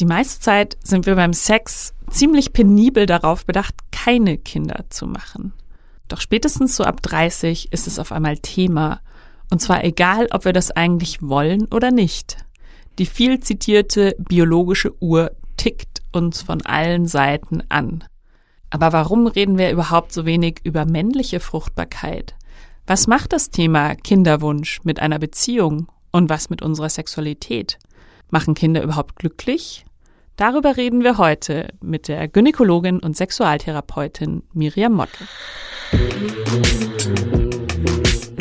Die meiste Zeit sind wir beim Sex ziemlich penibel darauf bedacht, keine Kinder zu machen. Doch spätestens so ab 30 ist es auf einmal Thema. Und zwar egal, ob wir das eigentlich wollen oder nicht. Die viel zitierte biologische Uhr tickt uns von allen Seiten an. Aber warum reden wir überhaupt so wenig über männliche Fruchtbarkeit? Was macht das Thema Kinderwunsch mit einer Beziehung und was mit unserer Sexualität? Machen Kinder überhaupt glücklich? Darüber reden wir heute mit der Gynäkologin und Sexualtherapeutin Miriam Motte.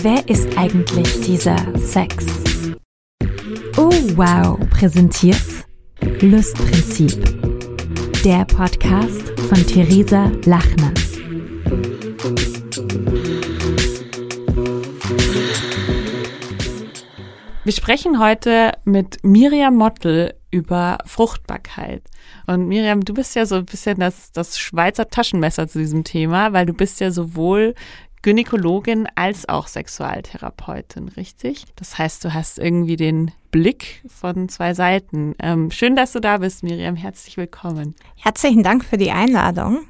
Wer ist eigentlich dieser Sex? Oh wow, präsentiert Lustprinzip. Der Podcast von Theresa Lachner. Wir sprechen heute mit Miriam Mottl über Fruchtbarkeit. Und Miriam, du bist ja so ein bisschen das, das Schweizer Taschenmesser zu diesem Thema, weil du bist ja sowohl Gynäkologin als auch Sexualtherapeutin, richtig? Das heißt, du hast irgendwie den Blick von zwei Seiten. Ähm, schön, dass du da bist, Miriam. Herzlich willkommen. Herzlichen Dank für die Einladung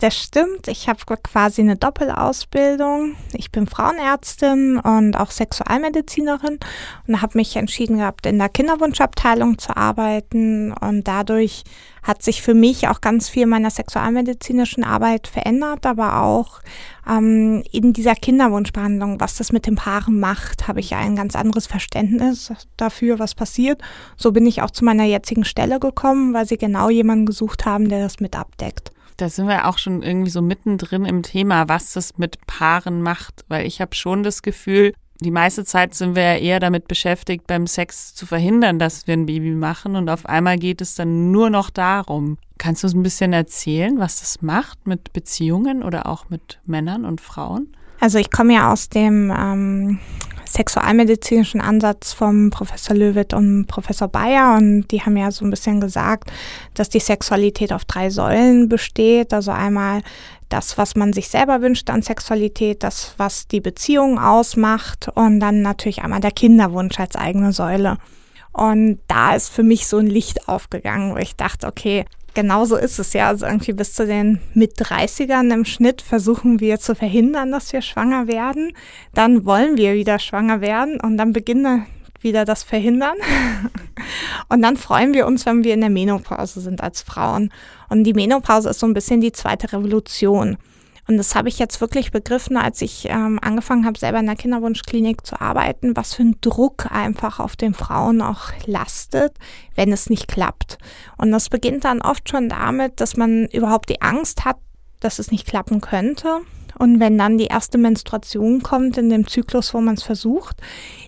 das stimmt. Ich habe quasi eine Doppelausbildung. Ich bin Frauenärztin und auch Sexualmedizinerin und habe mich entschieden gehabt, in der Kinderwunschabteilung zu arbeiten. Und dadurch hat sich für mich auch ganz viel meiner sexualmedizinischen Arbeit verändert, aber auch ähm, in dieser Kinderwunschbehandlung, was das mit den Paaren macht, habe ich ein ganz anderes Verständnis dafür, was passiert. So bin ich auch zu meiner jetzigen Stelle gekommen, weil sie genau jemanden gesucht haben, der das mit abdeckt da sind wir auch schon irgendwie so mittendrin im Thema, was das mit Paaren macht, weil ich habe schon das Gefühl, die meiste Zeit sind wir ja eher damit beschäftigt, beim Sex zu verhindern, dass wir ein Baby machen und auf einmal geht es dann nur noch darum. Kannst du uns ein bisschen erzählen, was das macht mit Beziehungen oder auch mit Männern und Frauen? Also ich komme ja aus dem ähm, sexualmedizinischen Ansatz vom Professor Löwit und Professor Bayer und die haben ja so ein bisschen gesagt, dass die Sexualität auf drei Säulen besteht. Also einmal das, was man sich selber wünscht an Sexualität, das, was die Beziehung ausmacht und dann natürlich einmal der Kinderwunsch als eigene Säule. Und da ist für mich so ein Licht aufgegangen, wo ich dachte, okay, genau so ist es ja. Also irgendwie bis zu den mit 30ern im Schnitt versuchen wir zu verhindern, dass wir schwanger werden. Dann wollen wir wieder schwanger werden und dann beginnen wieder das Verhindern. und dann freuen wir uns, wenn wir in der Menopause sind als Frauen. Und die Menopause ist so ein bisschen die zweite Revolution. Und das habe ich jetzt wirklich begriffen, als ich ähm, angefangen habe, selber in der Kinderwunschklinik zu arbeiten, was für ein Druck einfach auf den Frauen auch lastet, wenn es nicht klappt. Und das beginnt dann oft schon damit, dass man überhaupt die Angst hat, dass es nicht klappen könnte. Und wenn dann die erste Menstruation kommt in dem Zyklus, wo man es versucht,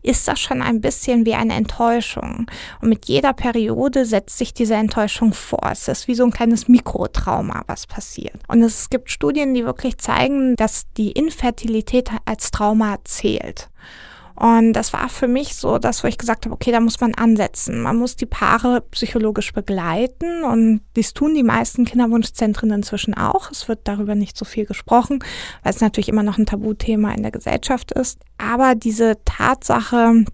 ist das schon ein bisschen wie eine Enttäuschung. Und mit jeder Periode setzt sich diese Enttäuschung vor. Es ist wie so ein kleines Mikrotrauma, was passiert. Und es gibt Studien, die wirklich zeigen, dass die Infertilität als Trauma zählt. Und das war für mich so das, wo ich gesagt habe, okay, da muss man ansetzen. Man muss die Paare psychologisch begleiten und dies tun die meisten Kinderwunschzentren inzwischen auch. Es wird darüber nicht so viel gesprochen, weil es natürlich immer noch ein Tabuthema in der Gesellschaft ist. Aber diese Tatsache,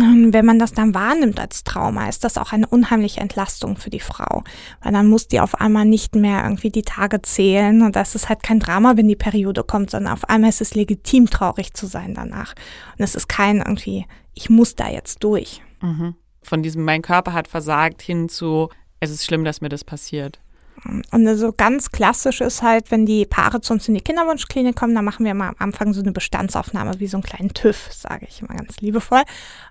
wenn man das dann wahrnimmt als Trauma, ist das auch eine unheimliche Entlastung für die Frau. Weil dann muss die auf einmal nicht mehr irgendwie die Tage zählen und das ist halt kein Drama, wenn die Periode kommt, sondern auf einmal ist es legitim, traurig zu sein danach. Und es ist kein irgendwie, ich muss da jetzt durch. Mhm. Von diesem, mein Körper hat versagt, hin zu, es ist schlimm, dass mir das passiert. Und so ganz klassisch ist halt, wenn die Paare zu uns in die Kinderwunschklinik kommen, dann machen wir mal am Anfang so eine Bestandsaufnahme, wie so einen kleinen TÜV, sage ich immer ganz liebevoll.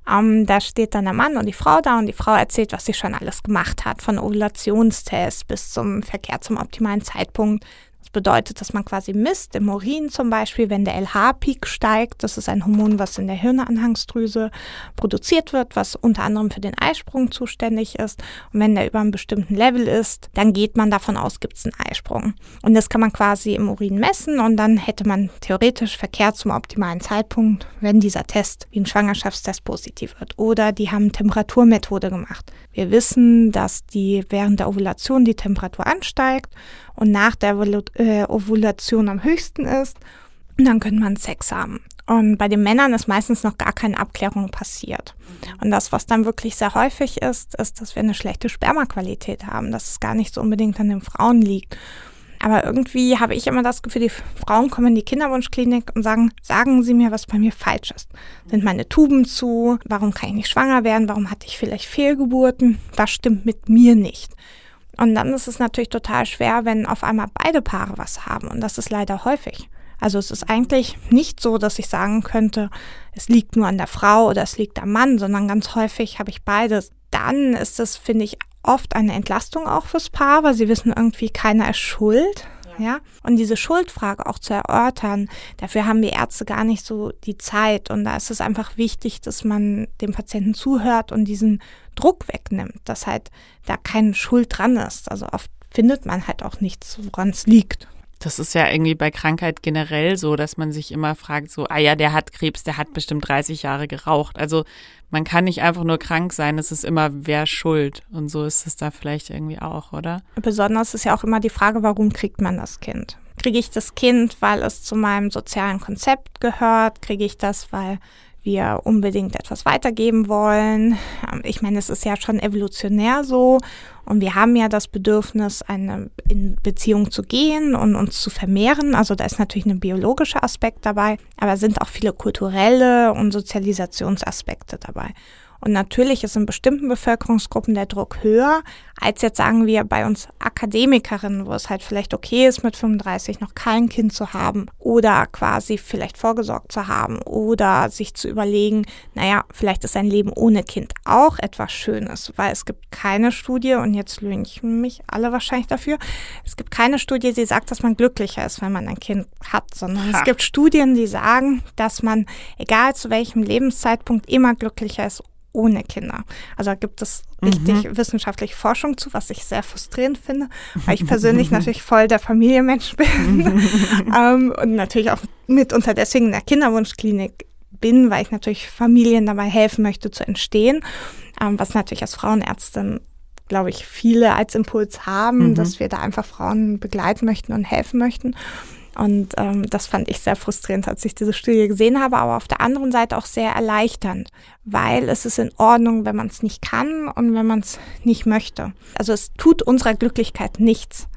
Ähm, da steht dann der Mann und die Frau da und die Frau erzählt, was sie schon alles gemacht hat, von Ovulationstest bis zum Verkehr zum optimalen Zeitpunkt. Das bedeutet, dass man quasi misst, im Urin zum Beispiel, wenn der LH-Peak steigt, das ist ein Hormon, was in der Hirnanhangsdrüse produziert wird, was unter anderem für den Eisprung zuständig ist. Und wenn der über einem bestimmten Level ist, dann geht man davon aus, gibt es einen Eisprung. Und das kann man quasi im Urin messen und dann hätte man theoretisch Verkehr zum optimalen Zeitpunkt, wenn dieser Test wie ein Schwangerschaftstest positiv wird. Oder die haben Temperaturmethode gemacht. Wir wissen, dass die während der Ovulation die Temperatur ansteigt und nach der äh, Ovulation am höchsten ist. Und dann könnte man Sex haben. Und bei den Männern ist meistens noch gar keine Abklärung passiert. Und das, was dann wirklich sehr häufig ist, ist, dass wir eine schlechte Spermaqualität haben, dass es gar nicht so unbedingt an den Frauen liegt. Aber irgendwie habe ich immer das Gefühl, die Frauen kommen in die Kinderwunschklinik und sagen, sagen Sie mir, was bei mir falsch ist. Sind meine Tuben zu? Warum kann ich nicht schwanger werden? Warum hatte ich vielleicht Fehlgeburten? Was stimmt mit mir nicht? Und dann ist es natürlich total schwer, wenn auf einmal beide Paare was haben. Und das ist leider häufig. Also es ist eigentlich nicht so, dass ich sagen könnte, es liegt nur an der Frau oder es liegt am Mann, sondern ganz häufig habe ich beides. Dann ist es, finde ich, oft eine Entlastung auch fürs Paar, weil sie wissen irgendwie, keiner ist schuld. Ja. Und diese Schuldfrage auch zu erörtern, dafür haben wir Ärzte gar nicht so die Zeit. Und da ist es einfach wichtig, dass man dem Patienten zuhört und diesen Druck wegnimmt, dass halt da keine Schuld dran ist. Also oft findet man halt auch nichts, woran es liegt. Das ist ja irgendwie bei Krankheit generell so, dass man sich immer fragt, so, ah ja, der hat Krebs, der hat bestimmt 30 Jahre geraucht. Also man kann nicht einfach nur krank sein, es ist immer wer schuld. Und so ist es da vielleicht irgendwie auch, oder? Besonders ist ja auch immer die Frage, warum kriegt man das Kind? Kriege ich das Kind, weil es zu meinem sozialen Konzept gehört? Kriege ich das, weil wir unbedingt etwas weitergeben wollen. Ähm, ich meine, es ist ja schon evolutionär so und wir haben ja das Bedürfnis, eine in Beziehung zu gehen und uns zu vermehren. Also da ist natürlich ein biologischer Aspekt dabei, aber sind auch viele kulturelle und Sozialisationsaspekte dabei. Und natürlich ist in bestimmten Bevölkerungsgruppen der Druck höher, als jetzt sagen wir bei uns Akademikerinnen, wo es halt vielleicht okay ist, mit 35 noch kein Kind zu haben oder quasi vielleicht vorgesorgt zu haben oder sich zu überlegen, naja, vielleicht ist ein Leben ohne Kind auch etwas Schönes, weil es gibt keine Studie, und jetzt lünchen mich alle wahrscheinlich dafür, es gibt keine Studie, die sagt, dass man glücklicher ist, wenn man ein Kind hat, sondern ha. es gibt Studien, die sagen, dass man, egal zu welchem Lebenszeitpunkt, immer glücklicher ist ohne Kinder. Also da gibt es richtig mhm. wissenschaftliche Forschung zu, was ich sehr frustrierend finde, weil ich persönlich natürlich voll der Familienmensch bin ähm, und natürlich auch mitunter deswegen in der Kinderwunschklinik bin, weil ich natürlich Familien dabei helfen möchte zu entstehen, ähm, was natürlich als Frauenärztin glaube ich, viele als Impuls haben, mhm. dass wir da einfach Frauen begleiten möchten und helfen möchten. Und ähm, das fand ich sehr frustrierend, als ich diese Studie gesehen habe, aber auf der anderen Seite auch sehr erleichternd, weil es ist in Ordnung, wenn man es nicht kann und wenn man es nicht möchte. Also es tut unserer Glücklichkeit nichts,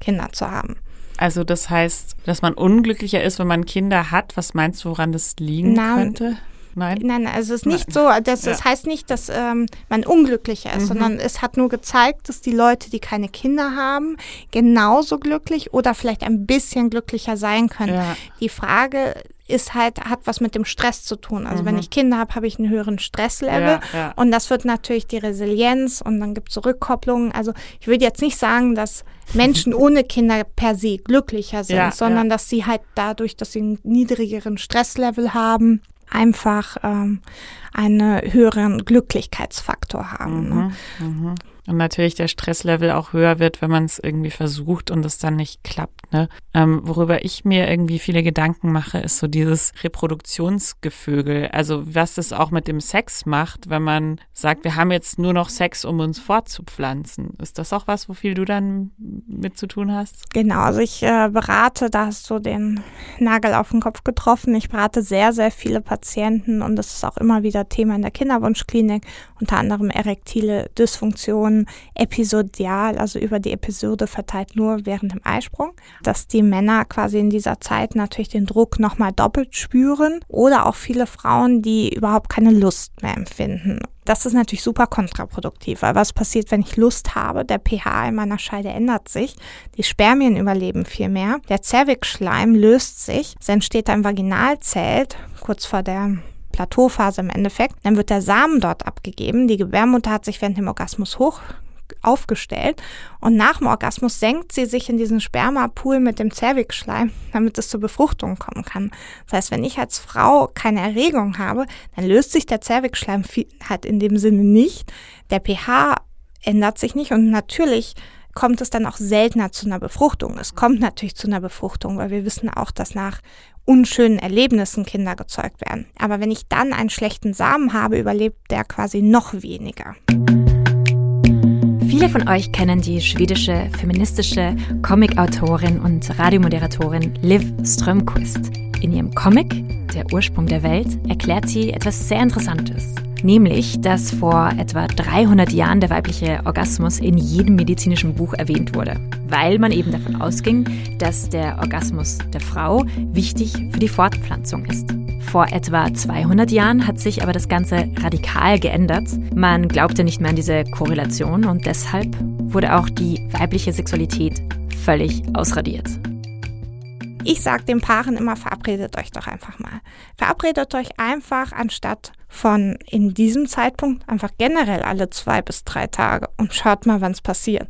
Kinder zu haben. Also das heißt, dass man unglücklicher ist, wenn man Kinder hat. Was meinst du, woran das liegen Na, könnte? Nein? Nein, also es ist nicht so, das, das ja. heißt nicht, dass ähm, man unglücklicher ist, mhm. sondern es hat nur gezeigt, dass die Leute, die keine Kinder haben, genauso glücklich oder vielleicht ein bisschen glücklicher sein können. Ja. Die Frage ist halt, hat was mit dem Stress zu tun. Also mhm. wenn ich Kinder habe, habe ich einen höheren Stresslevel ja, ja. und das wird natürlich die Resilienz und dann gibt es Rückkopplungen. Also ich würde jetzt nicht sagen, dass Menschen ohne Kinder per se glücklicher sind, ja, sondern dass sie halt dadurch, dass sie einen niedrigeren Stresslevel haben, einfach ähm, einen höheren Glücklichkeitsfaktor haben. Mhm, ne? mhm. Und natürlich der Stresslevel auch höher wird, wenn man es irgendwie versucht und es dann nicht klappt. Ne? Ähm, worüber ich mir irgendwie viele Gedanken mache, ist so dieses Reproduktionsgefügel. Also was das auch mit dem Sex macht, wenn man sagt, wir haben jetzt nur noch Sex, um uns fortzupflanzen. Ist das auch was, wofür du dann mit zu tun hast? Genau, also ich äh, berate, da hast du den Nagel auf den Kopf getroffen. Ich berate sehr, sehr viele Patienten und das ist auch immer wieder Thema in der Kinderwunschklinik, unter anderem erektile Episodial, also über die Episode verteilt nur während dem Eisprung, dass die Männer quasi in dieser Zeit natürlich den Druck nochmal doppelt spüren oder auch viele Frauen, die überhaupt keine Lust mehr empfinden. Das ist natürlich super kontraproduktiv, weil was passiert, wenn ich Lust habe? Der pH in meiner Scheide ändert sich, die Spermien überleben viel mehr, der Zervixschleim löst sich, es entsteht ein Vaginalzelt kurz vor der Plateauphase im Endeffekt. Dann wird der Samen dort abgegeben. Die Gebärmutter hat sich während dem Orgasmus hoch aufgestellt und nach dem Orgasmus senkt sie sich in diesen Spermapool mit dem Zervixschleim, damit es zur Befruchtung kommen kann. Das heißt, wenn ich als Frau keine Erregung habe, dann löst sich der Zervixschleim halt in dem Sinne nicht. Der pH ändert sich nicht und natürlich kommt es dann auch seltener zu einer Befruchtung. Es kommt natürlich zu einer Befruchtung, weil wir wissen auch, dass nach unschönen Erlebnissen Kinder gezeugt werden. Aber wenn ich dann einen schlechten Samen habe, überlebt der quasi noch weniger. Viele von euch kennen die schwedische feministische Comicautorin und Radiomoderatorin Liv Strömquist. In ihrem Comic Der Ursprung der Welt erklärt sie etwas sehr Interessantes. Nämlich, dass vor etwa 300 Jahren der weibliche Orgasmus in jedem medizinischen Buch erwähnt wurde, weil man eben davon ausging, dass der Orgasmus der Frau wichtig für die Fortpflanzung ist. Vor etwa 200 Jahren hat sich aber das Ganze radikal geändert. Man glaubte nicht mehr an diese Korrelation und deshalb wurde auch die weibliche Sexualität völlig ausradiert. Ich sage den Paaren immer, verabredet euch doch einfach mal. Verabredet euch einfach anstatt von in diesem Zeitpunkt einfach generell alle zwei bis drei Tage und schaut mal, wann es passiert.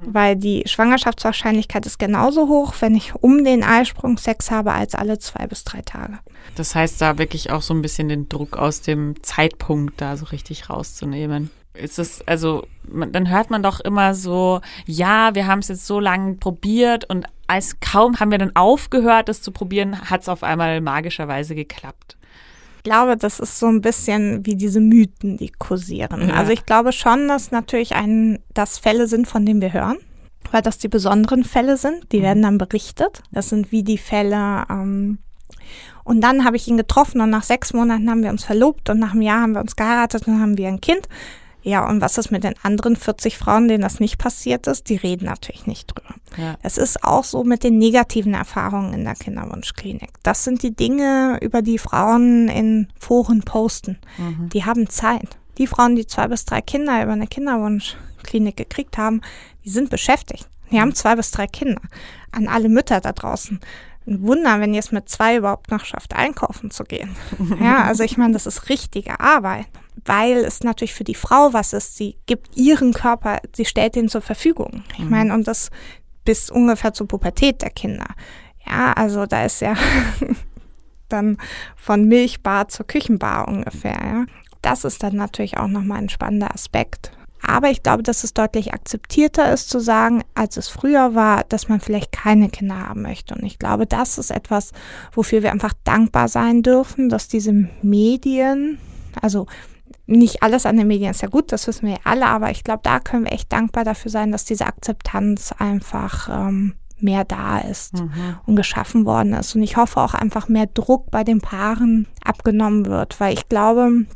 Mhm. Weil die Schwangerschaftswahrscheinlichkeit ist genauso hoch, wenn ich um den Eisprung Sex habe, als alle zwei bis drei Tage. Das heißt, da wirklich auch so ein bisschen den Druck aus dem Zeitpunkt da so richtig rauszunehmen ist es, also, man, dann hört man doch immer so, ja, wir haben es jetzt so lange probiert und als kaum haben wir dann aufgehört, es zu probieren, hat es auf einmal magischerweise geklappt. Ich glaube, das ist so ein bisschen wie diese Mythen, die kursieren. Ja. Also ich glaube schon, dass natürlich ein, dass Fälle sind, von denen wir hören, weil das die besonderen Fälle sind. Die mhm. werden dann berichtet. Das sind wie die Fälle. Ähm, und dann habe ich ihn getroffen und nach sechs Monaten haben wir uns verlobt und nach einem Jahr haben wir uns geheiratet und haben wir ein Kind. Ja, und was ist mit den anderen 40 Frauen, denen das nicht passiert ist? Die reden natürlich nicht drüber. Ja. Es ist auch so mit den negativen Erfahrungen in der Kinderwunschklinik. Das sind die Dinge, über die Frauen in Foren posten. Mhm. Die haben Zeit. Die Frauen, die zwei bis drei Kinder über eine Kinderwunschklinik gekriegt haben, die sind beschäftigt. Die haben zwei bis drei Kinder. An alle Mütter da draußen. Ein Wunder, wenn ihr es mit zwei überhaupt noch schafft, einkaufen zu gehen. Ja, also ich meine, das ist richtige Arbeit weil es natürlich für die Frau was ist. Sie gibt ihren Körper, sie stellt ihn zur Verfügung. Ich mhm. meine, und das bis ungefähr zur Pubertät der Kinder. Ja, also da ist ja dann von Milchbar zur Küchenbar ungefähr. Ja. Das ist dann natürlich auch nochmal ein spannender Aspekt. Aber ich glaube, dass es deutlich akzeptierter ist zu sagen, als es früher war, dass man vielleicht keine Kinder haben möchte. Und ich glaube, das ist etwas, wofür wir einfach dankbar sein dürfen, dass diese Medien, also nicht alles an den Medien ist ja gut, das wissen wir alle, aber ich glaube, da können wir echt dankbar dafür sein, dass diese Akzeptanz einfach ähm, mehr da ist mhm. und geschaffen worden ist. Und ich hoffe auch einfach mehr Druck bei den Paaren abgenommen wird, weil ich glaube,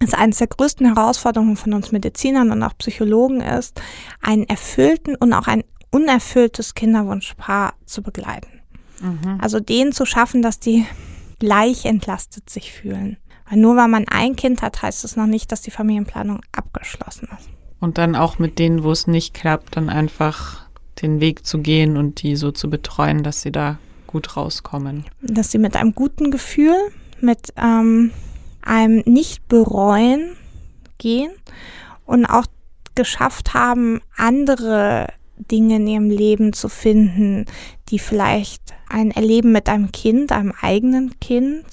dass eines der größten Herausforderungen von uns Medizinern und auch Psychologen ist, einen erfüllten und auch ein unerfülltes Kinderwunschpaar zu begleiten. Mhm. Also denen zu schaffen, dass die gleich entlastet sich fühlen. Weil nur weil man ein Kind hat, heißt es noch nicht, dass die Familienplanung abgeschlossen ist. Und dann auch mit denen, wo es nicht klappt, dann einfach den Weg zu gehen und die so zu betreuen, dass sie da gut rauskommen. Dass sie mit einem guten Gefühl, mit ähm, einem Nicht-Bereuen gehen und auch geschafft haben, andere Dinge in ihrem Leben zu finden, die vielleicht ein Erleben mit einem Kind, einem eigenen Kind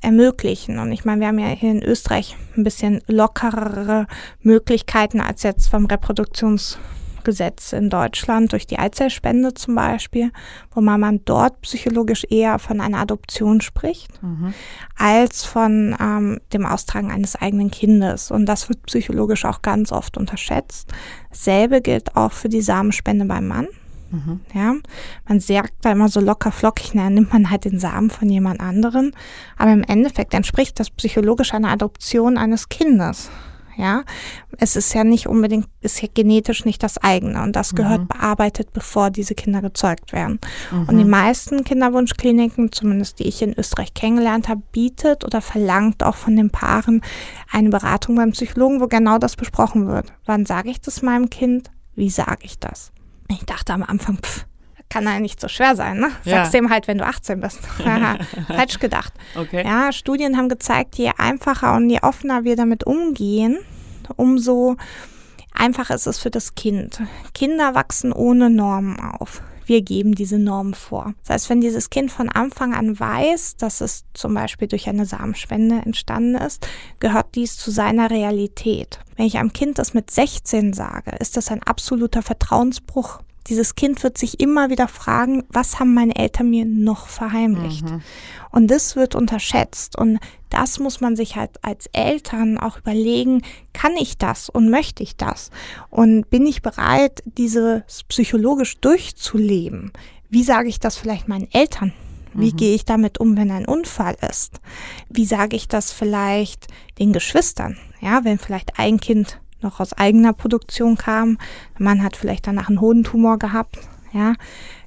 ermöglichen. Und ich meine, wir haben ja hier in Österreich ein bisschen lockerere Möglichkeiten als jetzt vom Reproduktionsgesetz in Deutschland durch die Eizellspende zum Beispiel, wo man, dort psychologisch eher von einer Adoption spricht, mhm. als von ähm, dem Austragen eines eigenen Kindes. Und das wird psychologisch auch ganz oft unterschätzt. Dasselbe gilt auch für die Samenspende beim Mann. Mhm. Ja, man sagt da immer so locker flockig, na, nimmt man halt den Samen von jemand anderen. Aber im Endeffekt entspricht das psychologisch einer Adoption eines Kindes. Ja, es ist ja nicht unbedingt, ist ja genetisch nicht das eigene und das gehört mhm. bearbeitet, bevor diese Kinder gezeugt werden. Mhm. Und die meisten Kinderwunschkliniken, zumindest die ich in Österreich kennengelernt habe, bietet oder verlangt auch von den Paaren eine Beratung beim Psychologen, wo genau das besprochen wird. Wann sage ich das meinem Kind? Wie sage ich das? Ich dachte am Anfang, pff, kann ja nicht so schwer sein, ne? Sagst ja. dem halt, wenn du 18 bist. Falsch gedacht. Okay. Ja, Studien haben gezeigt, je einfacher und je offener wir damit umgehen, umso einfacher ist es für das Kind. Kinder wachsen ohne Normen auf. Wir geben diese Normen vor. Das heißt, wenn dieses Kind von Anfang an weiß, dass es zum Beispiel durch eine Samenspende entstanden ist, gehört dies zu seiner Realität. Wenn ich einem Kind das mit 16 sage, ist das ein absoluter Vertrauensbruch. Dieses Kind wird sich immer wieder fragen, was haben meine Eltern mir noch verheimlicht? Mhm. Und das wird unterschätzt. Und das muss man sich halt als Eltern auch überlegen, kann ich das und möchte ich das? Und bin ich bereit, dieses psychologisch durchzuleben? Wie sage ich das vielleicht meinen Eltern? Wie mhm. gehe ich damit um, wenn ein Unfall ist? Wie sage ich das vielleicht den Geschwistern? Ja, wenn vielleicht ein Kind noch aus eigener Produktion kam, der Mann hat vielleicht danach einen Hodentumor gehabt, ja.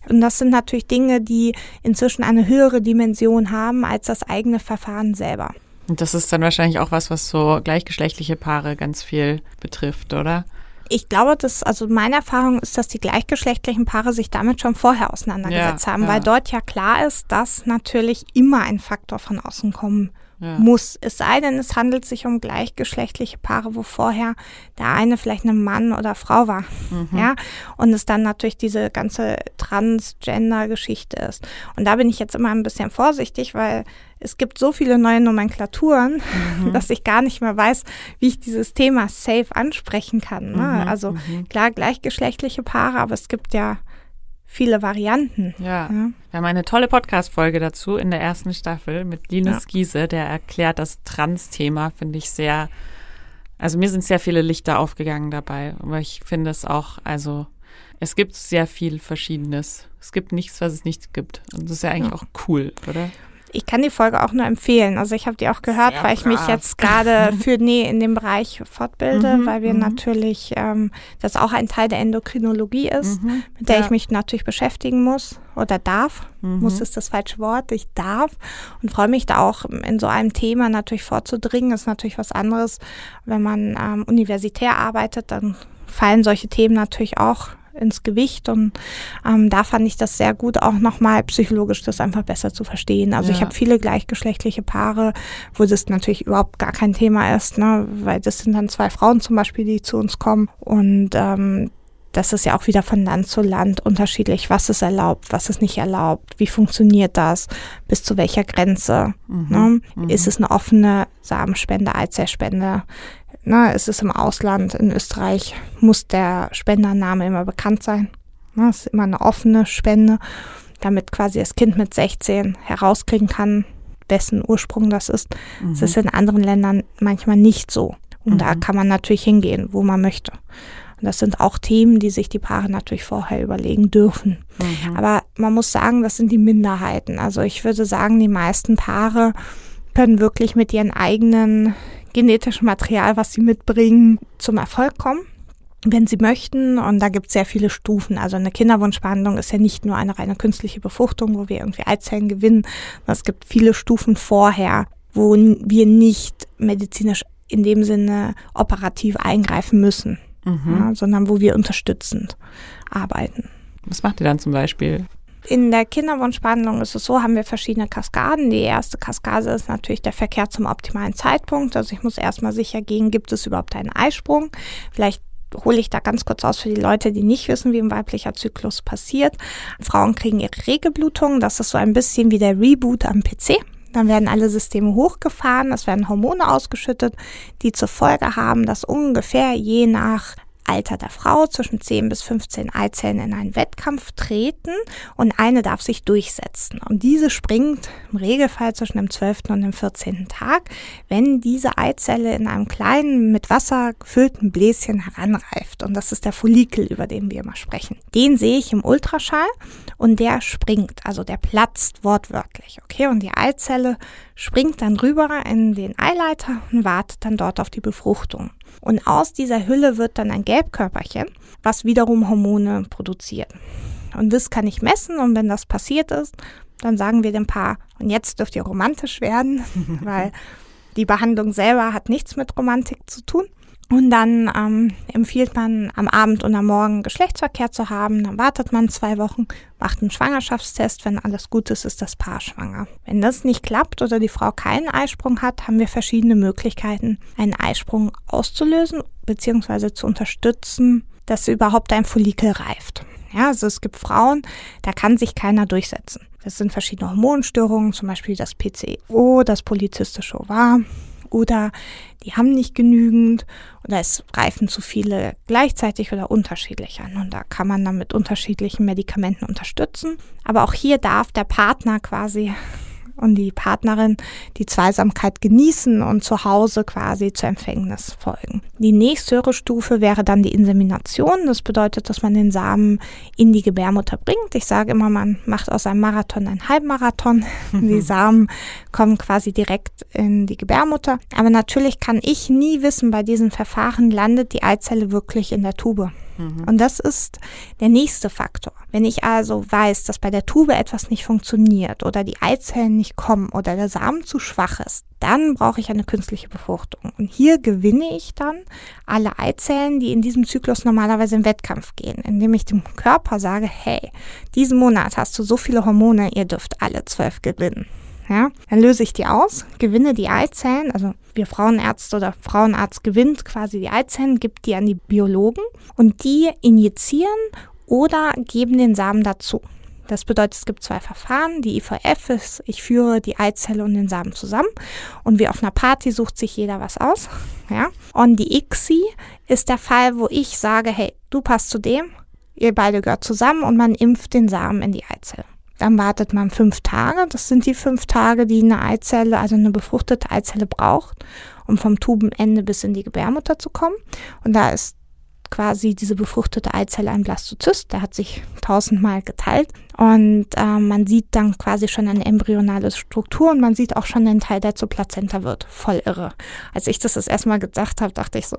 Und das sind natürlich Dinge, die inzwischen eine höhere Dimension haben als das eigene Verfahren selber. Und das ist dann wahrscheinlich auch was, was so gleichgeschlechtliche Paare ganz viel betrifft, oder? Ich glaube, dass, also meine Erfahrung ist, dass die gleichgeschlechtlichen Paare sich damit schon vorher auseinandergesetzt ja, haben, ja. weil dort ja klar ist, dass natürlich immer ein Faktor von außen kommen ja. muss. Es sei denn, es handelt sich um gleichgeschlechtliche Paare, wo vorher der eine vielleicht ein Mann oder Frau war. Mhm. Ja. Und es dann natürlich diese ganze Transgender-Geschichte ist. Und da bin ich jetzt immer ein bisschen vorsichtig, weil es gibt so viele neue Nomenklaturen, mhm. dass ich gar nicht mehr weiß, wie ich dieses Thema safe ansprechen kann. Ne? Mhm. Also mhm. klar, gleichgeschlechtliche Paare, aber es gibt ja viele Varianten. Ja. ja. Wir haben eine tolle Podcast-Folge dazu in der ersten Staffel mit Linus ja. Giese, der erklärt das Trans-Thema, finde ich sehr, also mir sind sehr viele Lichter aufgegangen dabei, aber ich finde es auch, also es gibt sehr viel Verschiedenes. Es gibt nichts, was es nicht gibt. Und das ist ja eigentlich ja. auch cool, oder? Ich kann die Folge auch nur empfehlen. Also ich habe die auch gehört, Sehr weil ich mich jetzt gerade für nee in dem Bereich fortbilde, mhm, weil wir mhm. natürlich ähm, das auch ein Teil der Endokrinologie ist, mhm, mit der ja. ich mich natürlich beschäftigen muss oder darf. Mhm. Muss ist das falsche Wort. Ich darf und freue mich da auch in so einem Thema natürlich vorzudringen. ist natürlich was anderes, wenn man ähm, universitär arbeitet, dann fallen solche Themen natürlich auch ins Gewicht und ähm, da fand ich das sehr gut, auch nochmal psychologisch das einfach besser zu verstehen. Also ja. ich habe viele gleichgeschlechtliche Paare, wo das natürlich überhaupt gar kein Thema ist, ne? weil das sind dann zwei Frauen zum Beispiel, die zu uns kommen und ähm, das ist ja auch wieder von Land zu Land unterschiedlich, was ist erlaubt, was ist nicht erlaubt, wie funktioniert das, bis zu welcher Grenze. Mhm. Ne? Mhm. Ist es eine offene Samenspende, Eizellspende? Ne, es ist im Ausland, in Österreich muss der Spendername immer bekannt sein. Ne, es ist immer eine offene Spende, damit quasi das Kind mit 16 herauskriegen kann, wessen Ursprung das ist. Mhm. Das ist in anderen Ländern manchmal nicht so. Und mhm. da kann man natürlich hingehen, wo man möchte. Und das sind auch Themen, die sich die Paare natürlich vorher überlegen dürfen. Mhm. Aber man muss sagen, das sind die Minderheiten. Also ich würde sagen, die meisten Paare können wirklich mit ihren eigenen genetischen Material, was sie mitbringen, zum Erfolg kommen wenn sie möchten. Und da gibt es sehr viele Stufen. Also eine Kinderwunschbehandlung ist ja nicht nur eine reine künstliche Befruchtung, wo wir irgendwie Eizellen gewinnen. Es gibt viele Stufen vorher, wo wir nicht medizinisch in dem Sinne operativ eingreifen müssen, mhm. ja, sondern wo wir unterstützend arbeiten. Was macht ihr dann zum Beispiel? In der Kinderwunschbehandlung ist es so, haben wir verschiedene Kaskaden. Die erste Kaskade ist natürlich der Verkehr zum optimalen Zeitpunkt. Also ich muss erstmal sicher gehen, gibt es überhaupt einen Eisprung? Vielleicht hole ich da ganz kurz aus für die Leute, die nicht wissen, wie ein weiblicher Zyklus passiert. Frauen kriegen ihre Regelblutung. Das ist so ein bisschen wie der Reboot am PC. Dann werden alle Systeme hochgefahren, es werden Hormone ausgeschüttet, die zur Folge haben, dass ungefähr je nach Alter der Frau zwischen 10 bis 15 Eizellen in einen Wettkampf treten und eine darf sich durchsetzen. Und diese springt im Regelfall zwischen dem 12. und dem 14. Tag, wenn diese Eizelle in einem kleinen, mit Wasser gefüllten Bläschen heranreift. Und das ist der Follikel, über den wir immer sprechen. Den sehe ich im Ultraschall und der springt, also der platzt wortwörtlich. Okay, und die Eizelle springt dann rüber in den Eileiter und wartet dann dort auf die Befruchtung. Und aus dieser Hülle wird dann ein Gelbkörperchen, was wiederum Hormone produziert. Und das kann ich messen und wenn das passiert ist, dann sagen wir dem Paar, und jetzt dürft ihr romantisch werden, weil die Behandlung selber hat nichts mit Romantik zu tun. Und dann ähm, empfiehlt man am Abend und am Morgen Geschlechtsverkehr zu haben. Dann wartet man zwei Wochen, macht einen Schwangerschaftstest. Wenn alles gut ist, ist das Paar schwanger. Wenn das nicht klappt oder die Frau keinen Eisprung hat, haben wir verschiedene Möglichkeiten, einen Eisprung auszulösen bzw. zu unterstützen, dass überhaupt ein Follikel reift. Ja, also es gibt Frauen, da kann sich keiner durchsetzen. Das sind verschiedene Hormonstörungen, zum Beispiel das PCO, das polyzystische Ovar oder die haben nicht genügend oder es reifen zu viele gleichzeitig oder unterschiedlich an. Und da kann man dann mit unterschiedlichen Medikamenten unterstützen. Aber auch hier darf der Partner quasi und die Partnerin die Zweisamkeit genießen und zu Hause quasi zur Empfängnis folgen. Die nächsthöhere Stufe wäre dann die Insemination. Das bedeutet, dass man den Samen in die Gebärmutter bringt. Ich sage immer, man macht aus einem Marathon einen Halbmarathon. Die Samen kommen quasi direkt in die Gebärmutter. Aber natürlich kann ich nie wissen, bei diesen Verfahren landet die Eizelle wirklich in der Tube. Mhm. Und das ist der nächste Faktor. Wenn ich also weiß, dass bei der Tube etwas nicht funktioniert oder die Eizellen nicht kommen oder der Samen zu schwach ist, dann brauche ich eine künstliche Befruchtung. Und hier gewinne ich dann alle Eizellen, die in diesem Zyklus normalerweise im Wettkampf gehen, indem ich dem Körper sage, hey, diesen Monat hast du so viele Hormone, ihr dürft alle zwölf gewinnen. Ja, dann löse ich die aus, gewinne die Eizellen, also wir Frauenärzte oder Frauenarzt gewinnt quasi die Eizellen, gibt die an die Biologen und die injizieren oder geben den Samen dazu. Das bedeutet, es gibt zwei Verfahren. Die IVF ist, ich führe die Eizelle und den Samen zusammen und wie auf einer Party sucht sich jeder was aus. Ja. Und die ICSI ist der Fall, wo ich sage, hey, du passt zu dem, ihr beide gehört zusammen und man impft den Samen in die Eizelle. Dann wartet man fünf Tage. Das sind die fünf Tage, die eine Eizelle, also eine befruchtete Eizelle braucht, um vom Tubenende bis in die Gebärmutter zu kommen. Und da ist quasi diese befruchtete Eizelle ein Blastozyst, der hat sich tausendmal geteilt und äh, man sieht dann quasi schon eine embryonale Struktur und man sieht auch schon den Teil, der zur Plazenta wird. Voll irre. Als ich das das erstmal gesagt habe, dachte ich so,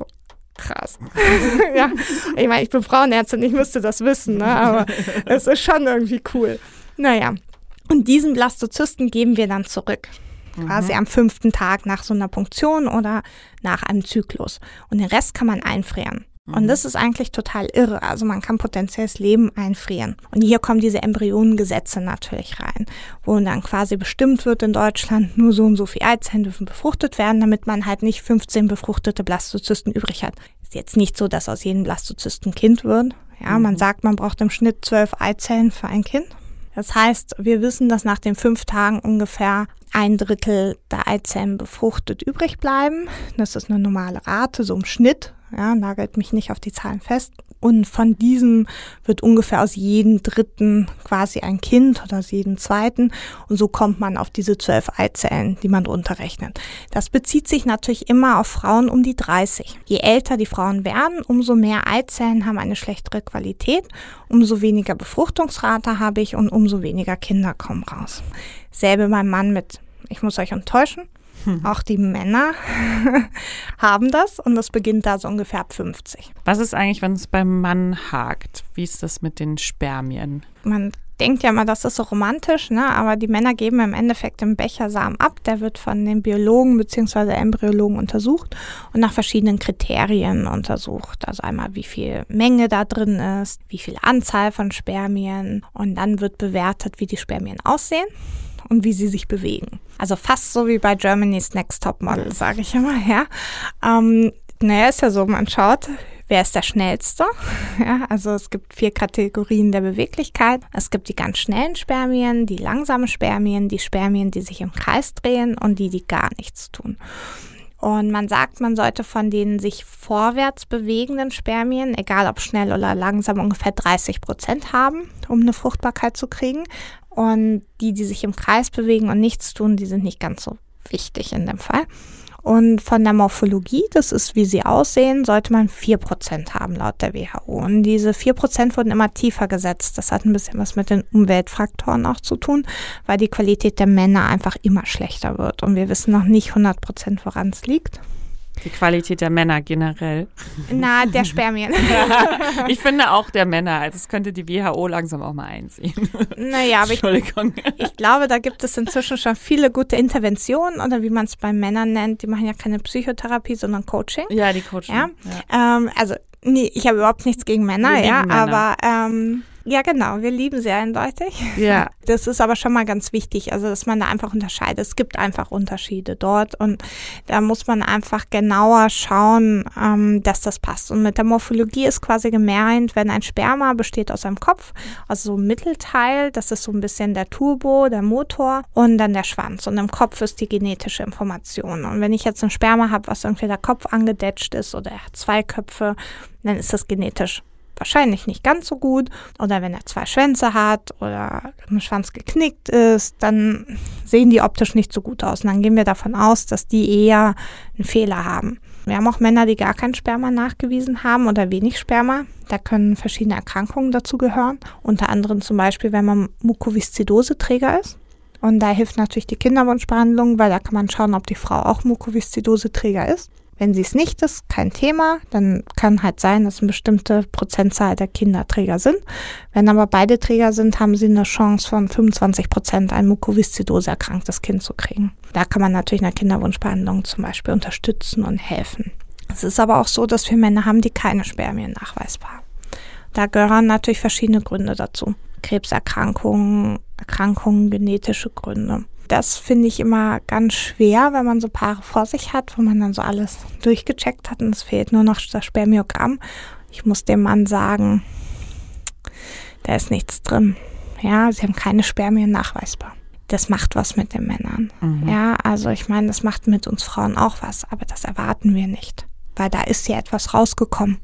krass. ja, ich meine, ich bin Frauenärztin, ich müsste das wissen, ne? aber es ist schon irgendwie cool. Naja, und diesen Blastozysten geben wir dann zurück. Quasi mhm. am fünften Tag nach so einer Punktion oder nach einem Zyklus. Und den Rest kann man einfrieren. Und mhm. das ist eigentlich total irre. Also man kann potenzielles Leben einfrieren. Und hier kommen diese Embryonengesetze natürlich rein, wo dann quasi bestimmt wird in Deutschland, nur so und so viele Eizellen dürfen befruchtet werden, damit man halt nicht 15 befruchtete Blastozysten übrig hat. Ist jetzt nicht so, dass aus jedem Blastozysten Kind wird. Ja, man mhm. sagt, man braucht im Schnitt zwölf Eizellen für ein Kind. Das heißt, wir wissen, dass nach den fünf Tagen ungefähr ein Drittel der Eizellen befruchtet übrig bleiben. Das ist eine normale Rate, so im Schnitt. Ja, nagelt mich nicht auf die Zahlen fest. Und von diesen wird ungefähr aus jedem dritten quasi ein Kind oder aus jedem zweiten. Und so kommt man auf diese zwölf Eizellen, die man runterrechnet. Das bezieht sich natürlich immer auf Frauen um die 30. Je älter die Frauen werden, umso mehr Eizellen haben eine schlechtere Qualität, umso weniger Befruchtungsrate habe ich und umso weniger Kinder kommen raus. Selbe beim Mann mit, ich muss euch enttäuschen, hm. Auch die Männer haben das und das beginnt da so ungefähr ab 50. Was ist eigentlich, wenn es beim Mann hakt? Wie ist das mit den Spermien? Man denkt ja immer, das ist so romantisch, ne? aber die Männer geben im Endeffekt den Bechersamen ab. Der wird von den Biologen bzw. Embryologen untersucht und nach verschiedenen Kriterien untersucht. Also einmal, wie viel Menge da drin ist, wie viel Anzahl von Spermien und dann wird bewertet, wie die Spermien aussehen und wie sie sich bewegen. Also fast so wie bei Germany's Next Top Model, sage ich immer, ja. Ähm, naja, ist ja so, man schaut, wer ist der schnellste. Ja, also es gibt vier Kategorien der Beweglichkeit. Es gibt die ganz schnellen Spermien, die langsamen Spermien, die Spermien, die sich im Kreis drehen und die, die gar nichts tun. Und man sagt, man sollte von den sich vorwärts bewegenden Spermien, egal ob schnell oder langsam, ungefähr 30 Prozent haben, um eine Fruchtbarkeit zu kriegen. Und die, die sich im Kreis bewegen und nichts tun, die sind nicht ganz so wichtig in dem Fall. Und von der Morphologie, das ist, wie sie aussehen, sollte man vier Prozent haben laut der WHO. Und diese vier Prozent wurden immer tiefer gesetzt. Das hat ein bisschen was mit den Umweltfaktoren auch zu tun, weil die Qualität der Männer einfach immer schlechter wird. Und wir wissen noch nicht 100%, woran es liegt. Die Qualität der Männer generell. Na, der Spermien. ich finde auch der Männer. Also das könnte die WHO langsam auch mal einsehen. Naja, aber ich, ich glaube, da gibt es inzwischen schon viele gute Interventionen oder wie man es bei Männern nennt. Die machen ja keine Psychotherapie, sondern Coaching. Ja, die Coaching. Ja? ja. Ähm, also nee, ich habe überhaupt nichts gegen Männer, ja, Männer. aber ähm, ja, genau. Wir lieben sie eindeutig. Ja. Das ist aber schon mal ganz wichtig, also dass man da einfach unterscheidet. Es gibt einfach Unterschiede dort und da muss man einfach genauer schauen, ähm, dass das passt. Und mit der Morphologie ist quasi gemeint, wenn ein Sperma besteht aus einem Kopf, also so ein Mittelteil, das ist so ein bisschen der Turbo, der Motor und dann der Schwanz. Und im Kopf ist die genetische Information. Und wenn ich jetzt ein Sperma habe, was irgendwie der Kopf angedetscht ist oder er hat zwei Köpfe, dann ist das genetisch wahrscheinlich nicht ganz so gut. Oder wenn er zwei Schwänze hat oder ein Schwanz geknickt ist, dann sehen die optisch nicht so gut aus. Und dann gehen wir davon aus, dass die eher einen Fehler haben. Wir haben auch Männer, die gar kein Sperma nachgewiesen haben oder wenig Sperma. Da können verschiedene Erkrankungen dazu gehören. Unter anderem zum Beispiel, wenn man Mukoviszidose-Träger ist. Und da hilft natürlich die Kinderwunschbehandlung, weil da kann man schauen, ob die Frau auch Mukoviszidose-Träger ist. Wenn sie es nicht ist, kein Thema. Dann kann halt sein, dass eine bestimmte Prozentzahl der Kinder Träger sind. Wenn aber beide Träger sind, haben sie eine Chance von 25 Prozent, ein Mukoviszidose erkranktes Kind zu kriegen. Da kann man natürlich in der Kinderwunschbehandlung zum Beispiel unterstützen und helfen. Es ist aber auch so, dass wir Männer haben, die keine Spermien nachweisbar. Da gehören natürlich verschiedene Gründe dazu. Krebserkrankungen, Erkrankungen, genetische Gründe. Das finde ich immer ganz schwer, wenn man so Paare vor sich hat, wo man dann so alles durchgecheckt hat und es fehlt nur noch das Spermiogramm. Ich muss dem Mann sagen, da ist nichts drin. Ja, sie haben keine Spermien nachweisbar. Das macht was mit den Männern. Mhm. Ja, also ich meine, das macht mit uns Frauen auch was, aber das erwarten wir nicht, weil da ist ja etwas rausgekommen.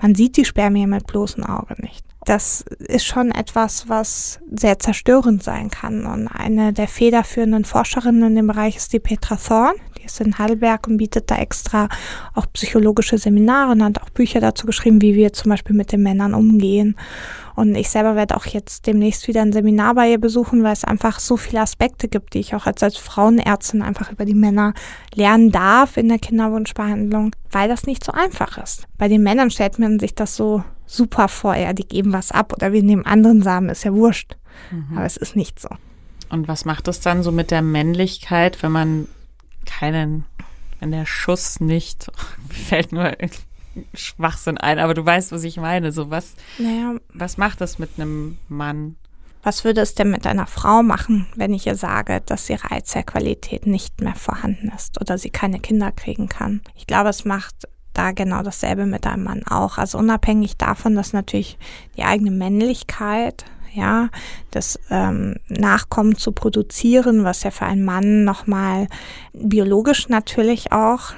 Man sieht die Spermien mit bloßem Auge nicht das ist schon etwas, was sehr zerstörend sein kann. Und eine der federführenden Forscherinnen in dem Bereich ist die Petra Thorn. Ist in Heidelberg und bietet da extra auch psychologische Seminare und hat auch Bücher dazu geschrieben, wie wir zum Beispiel mit den Männern umgehen. Und ich selber werde auch jetzt demnächst wieder ein Seminar bei ihr besuchen, weil es einfach so viele Aspekte gibt, die ich auch als, als Frauenärztin einfach über die Männer lernen darf in der Kinderwunschbehandlung, weil das nicht so einfach ist. Bei den Männern stellt man sich das so super vor, ja, die geben was ab oder wir nehmen anderen Samen, ist ja wurscht. Mhm. Aber es ist nicht so. Und was macht es dann so mit der Männlichkeit, wenn man keinen, wenn der Schuss nicht, fällt nur Schwachsinn ein, aber du weißt, was ich meine. So was, naja. was macht das mit einem Mann? Was würde es denn mit einer Frau machen, wenn ich ihr sage, dass ihre Eizellqualität nicht mehr vorhanden ist oder sie keine Kinder kriegen kann? Ich glaube, es macht da genau dasselbe mit einem Mann auch. Also unabhängig davon, dass natürlich die eigene Männlichkeit, ja, das ähm, Nachkommen zu produzieren, was ja für einen Mann nochmal biologisch natürlich auch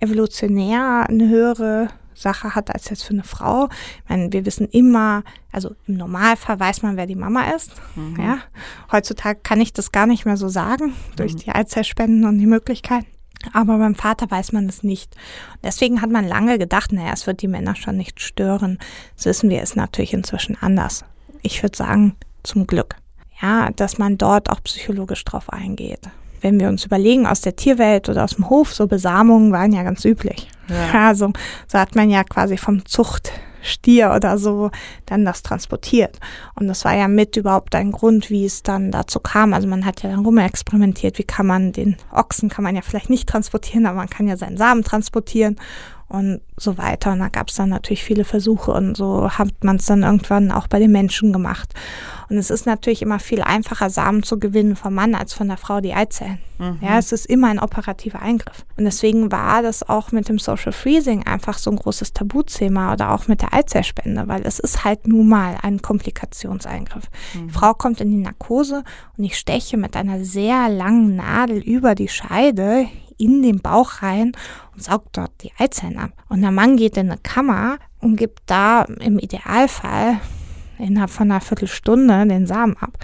evolutionär eine höhere Sache hat als jetzt für eine Frau. Ich meine, wir wissen immer, also im Normalfall weiß man, wer die Mama ist. Mhm. Ja. Heutzutage kann ich das gar nicht mehr so sagen, durch mhm. die Eizellspenden und die Möglichkeiten. Aber beim Vater weiß man es nicht. Deswegen hat man lange gedacht, naja, es wird die Männer schon nicht stören. Das wissen wir, ist natürlich inzwischen anders. Ich würde sagen, zum Glück. Ja, dass man dort auch psychologisch drauf eingeht wenn wir uns überlegen, aus der Tierwelt oder aus dem Hof, so Besamungen waren ja ganz üblich. Ja. Also so hat man ja quasi vom Zuchtstier oder so dann das transportiert. Und das war ja mit überhaupt ein Grund, wie es dann dazu kam. Also man hat ja dann rumexperimentiert, wie kann man den Ochsen, kann man ja vielleicht nicht transportieren, aber man kann ja seinen Samen transportieren und so weiter. Und da gab es dann natürlich viele Versuche und so hat man es dann irgendwann auch bei den Menschen gemacht. Und es ist natürlich immer viel einfacher, Samen zu gewinnen vom Mann als von der Frau die Eizellen. Mhm. Ja, es ist immer ein operativer Eingriff. Und deswegen war das auch mit dem Social Freezing einfach so ein großes Tabuthema oder auch mit der Eizellspende, weil es ist halt nun mal ein Komplikationseingriff. Mhm. Die Frau kommt in die Narkose und ich steche mit einer sehr langen Nadel über die Scheide in den Bauch rein und saugt dort die Eizellen ab. Und der Mann geht in eine Kammer und gibt da im Idealfall innerhalb von einer Viertelstunde den Samen ab.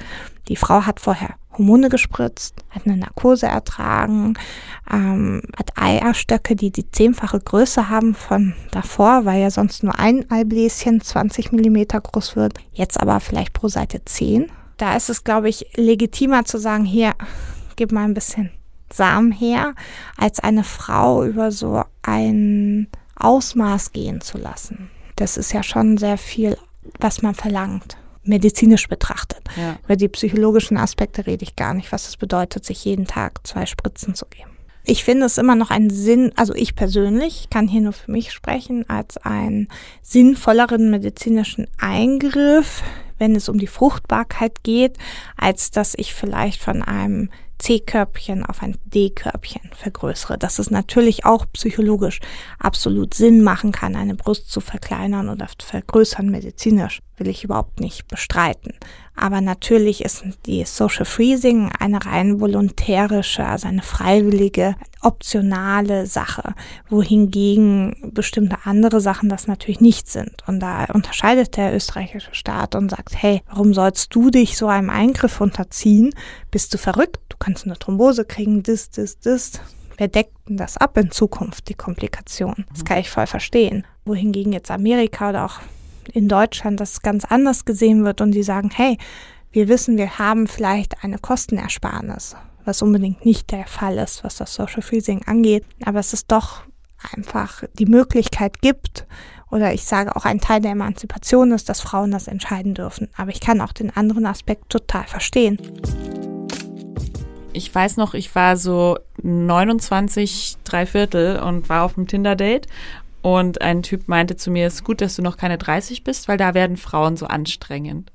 Die Frau hat vorher Hormone gespritzt, hat eine Narkose ertragen, ähm, hat Eierstöcke, die die zehnfache Größe haben von davor, weil ja sonst nur ein Eibläschen 20 Millimeter groß wird. Jetzt aber vielleicht pro Seite 10. Da ist es, glaube ich, legitimer zu sagen, hier, gib mal ein bisschen Samen her, als eine Frau über so ein Ausmaß gehen zu lassen. Das ist ja schon sehr viel, was man verlangt, medizinisch betrachtet. Ja. Über die psychologischen Aspekte rede ich gar nicht, was es bedeutet, sich jeden Tag zwei Spritzen zu geben. Ich finde es immer noch einen Sinn, also ich persönlich kann hier nur für mich sprechen, als einen sinnvolleren medizinischen Eingriff, wenn es um die Fruchtbarkeit geht, als dass ich vielleicht von einem C-Körbchen auf ein D-Körbchen vergrößere. Dass es natürlich auch psychologisch absolut Sinn machen kann, eine Brust zu verkleinern oder vergrößern medizinisch. Will ich überhaupt nicht bestreiten. Aber natürlich ist die Social Freezing eine rein volontärische, also eine freiwillige, optionale Sache, wohingegen bestimmte andere Sachen das natürlich nicht sind. Und da unterscheidet der österreichische Staat und sagt, hey, warum sollst du dich so einem Eingriff unterziehen? Bist du verrückt? Du kannst eine Thrombose kriegen, das, das, das. Wer deckt denn das ab in Zukunft, die Komplikation? Das kann ich voll verstehen. Wohingegen jetzt Amerika oder auch in Deutschland das ganz anders gesehen wird und die sagen, hey, wir wissen, wir haben vielleicht eine Kostenersparnis, was unbedingt nicht der Fall ist, was das Social Freezing angeht, aber es ist doch einfach die Möglichkeit gibt, oder ich sage auch ein Teil der Emanzipation ist, dass Frauen das entscheiden dürfen. Aber ich kann auch den anderen Aspekt total verstehen. Ich weiß noch, ich war so 29, drei Viertel und war auf einem Tinder-Date und ein Typ meinte zu mir, es ist gut, dass du noch keine 30 bist, weil da werden Frauen so anstrengend.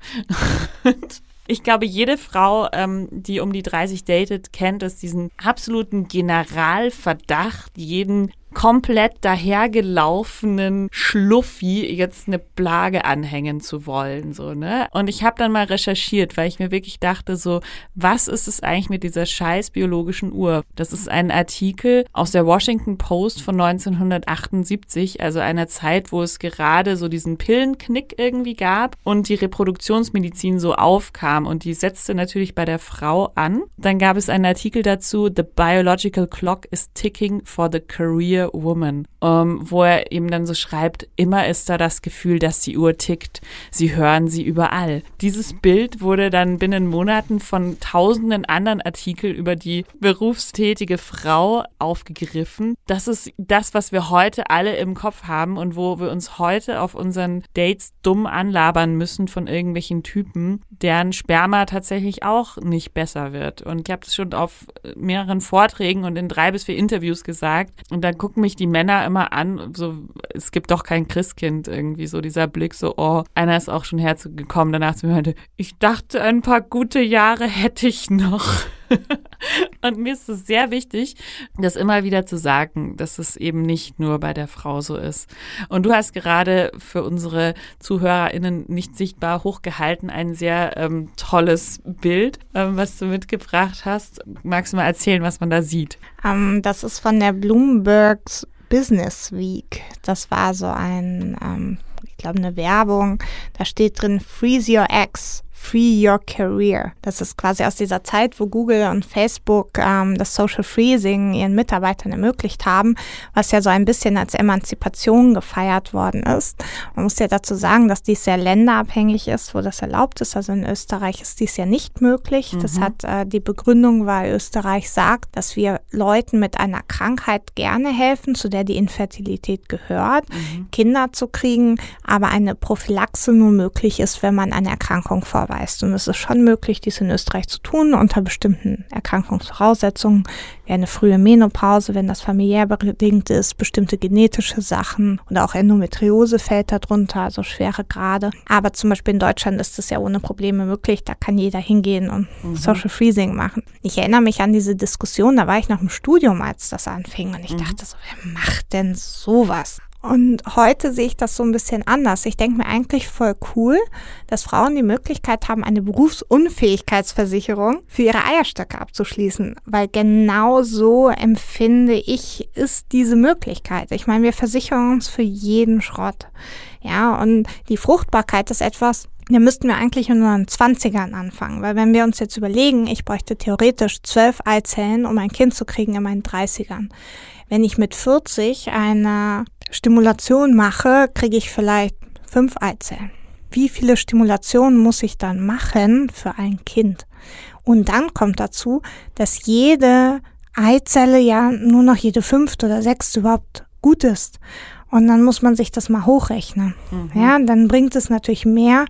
ich glaube, jede Frau, ähm, die um die 30 datet, kennt es, diesen absoluten Generalverdacht, jeden komplett dahergelaufenen Schluffi jetzt eine Plage anhängen zu wollen, so, ne? Und ich habe dann mal recherchiert, weil ich mir wirklich dachte, so, was ist es eigentlich mit dieser scheiß biologischen Uhr? Das ist ein Artikel aus der Washington Post von 1978, also einer Zeit, wo es gerade so diesen Pillenknick irgendwie gab und die Reproduktionsmedizin so aufkam und die setzte natürlich bei der Frau an. Dann gab es einen Artikel dazu, The Biological Clock is ticking for the career Dear Woman, ähm, wo er eben dann so schreibt, immer ist da das Gefühl, dass die Uhr tickt. Sie hören sie überall. Dieses Bild wurde dann binnen Monaten von tausenden anderen Artikeln über die berufstätige Frau aufgegriffen. Das ist das, was wir heute alle im Kopf haben und wo wir uns heute auf unseren Dates dumm anlabern müssen von irgendwelchen Typen, deren Sperma tatsächlich auch nicht besser wird. Und ich habe das schon auf mehreren Vorträgen und in drei bis vier Interviews gesagt. Und dann gucken mich die Männer immer an, so, es gibt doch kein Christkind irgendwie, so dieser Blick, so, oh, einer ist auch schon herzugekommen, danach zu mir meinte, ich dachte, ein paar gute Jahre hätte ich noch. Und mir ist es sehr wichtig, das immer wieder zu sagen, dass es eben nicht nur bei der Frau so ist. Und du hast gerade für unsere ZuhörerInnen nicht sichtbar hochgehalten ein sehr ähm, tolles Bild, ähm, was du mitgebracht hast. Magst du mal erzählen, was man da sieht? Ähm, das ist von der Bloombergs Business Week. Das war so ein, ähm, ich glaube, eine Werbung. Da steht drin, Freeze Your Ex. Free Your Career. Das ist quasi aus dieser Zeit, wo Google und Facebook ähm, das Social Freezing ihren Mitarbeitern ermöglicht haben, was ja so ein bisschen als Emanzipation gefeiert worden ist. Man muss ja dazu sagen, dass dies sehr länderabhängig ist, wo das erlaubt ist. Also in Österreich ist dies ja nicht möglich. Mhm. Das hat äh, die Begründung, weil Österreich sagt, dass wir Leuten mit einer Krankheit gerne helfen, zu der die Infertilität gehört, mhm. Kinder zu kriegen, aber eine Prophylaxe nur möglich ist, wenn man eine Erkrankung vorweist nachweist. Und es ist schon möglich, dies in Österreich zu tun, unter bestimmten Erkrankungsvoraussetzungen, wie eine frühe Menopause, wenn das familiär bedingt ist, bestimmte genetische Sachen oder auch Endometriose fällt darunter, also schwere Grade. Aber zum Beispiel in Deutschland ist es ja ohne Probleme möglich, da kann jeder hingehen und mhm. Social Freezing machen. Ich erinnere mich an diese Diskussion, da war ich noch im Studium, als das anfing und ich mhm. dachte so, wer macht denn sowas? Und heute sehe ich das so ein bisschen anders. Ich denke mir eigentlich voll cool, dass Frauen die Möglichkeit haben, eine Berufsunfähigkeitsversicherung für ihre Eierstöcke abzuschließen. Weil genau so empfinde ich, ist diese Möglichkeit. Ich meine, wir versichern uns für jeden Schrott. Ja, und die Fruchtbarkeit ist etwas, da müssten wir eigentlich in unseren Zwanzigern anfangen, weil wenn wir uns jetzt überlegen, ich bräuchte theoretisch zwölf Eizellen, um ein Kind zu kriegen in meinen Dreißigern. Wenn ich mit 40 eine Stimulation mache, kriege ich vielleicht fünf Eizellen. Wie viele Stimulationen muss ich dann machen für ein Kind? Und dann kommt dazu, dass jede Eizelle ja nur noch jede fünfte oder sechste überhaupt gut ist. Und dann muss man sich das mal hochrechnen. Mhm. Ja, dann bringt es natürlich mehr,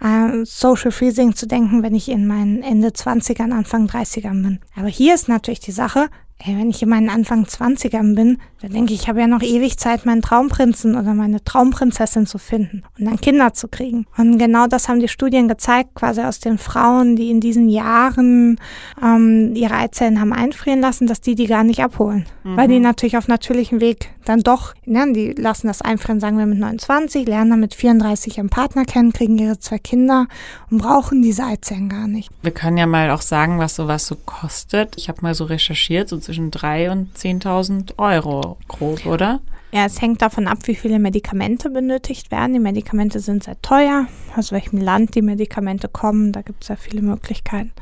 äh, Social Freezing zu denken, wenn ich in meinen Ende 20ern, Anfang 30ern bin. Aber hier ist natürlich die Sache, Ey, wenn ich in meinen Anfang 20ern bin, dann denke ich, ich habe ja noch ewig Zeit, meinen Traumprinzen oder meine Traumprinzessin zu finden und dann Kinder zu kriegen. Und genau das haben die Studien gezeigt, quasi aus den Frauen, die in diesen Jahren ähm, ihre Eizellen haben einfrieren lassen, dass die die gar nicht abholen. Mhm. Weil die natürlich auf natürlichem Weg dann doch, ne, die lassen das einfrieren, sagen wir mit 29, lernen dann mit 34 ihren Partner kennen, kriegen ihre zwei Kinder und brauchen diese Eizellen gar nicht. Wir können ja mal auch sagen, was sowas so kostet. Ich habe mal so recherchiert, so zwischen 3.000 und 10.000 Euro grob, oder? Ja, es hängt davon ab, wie viele Medikamente benötigt werden. Die Medikamente sind sehr teuer, aus welchem Land die Medikamente kommen. Da gibt es ja viele Möglichkeiten.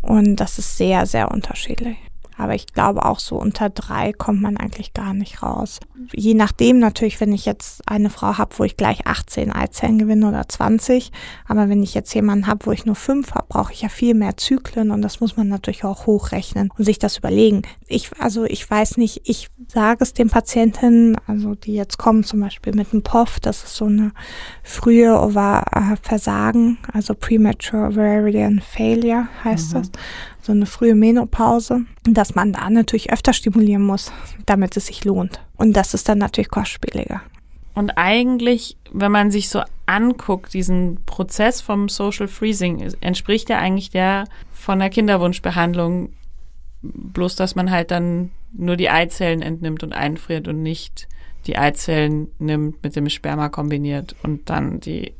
Und das ist sehr, sehr unterschiedlich. Aber ich glaube auch so unter drei kommt man eigentlich gar nicht raus. Je nachdem natürlich, wenn ich jetzt eine Frau habe, wo ich gleich 18 Eizellen gewinne oder 20. Aber wenn ich jetzt jemanden habe, wo ich nur fünf habe, brauche ich ja viel mehr Zyklen und das muss man natürlich auch hochrechnen und sich das überlegen. Ich, also ich weiß nicht, ich sage es den Patientinnen, also die jetzt kommen zum Beispiel mit einem POF, das ist so eine frühe Versagen, also Premature Ovarian Failure heißt mhm. das so eine frühe Menopause, dass man da natürlich öfter stimulieren muss, damit es sich lohnt. Und das ist dann natürlich kostspieliger. Und eigentlich, wenn man sich so anguckt, diesen Prozess vom Social Freezing, entspricht ja eigentlich der von der Kinderwunschbehandlung, bloß dass man halt dann nur die Eizellen entnimmt und einfriert und nicht die Eizellen nimmt, mit dem Sperma kombiniert und dann die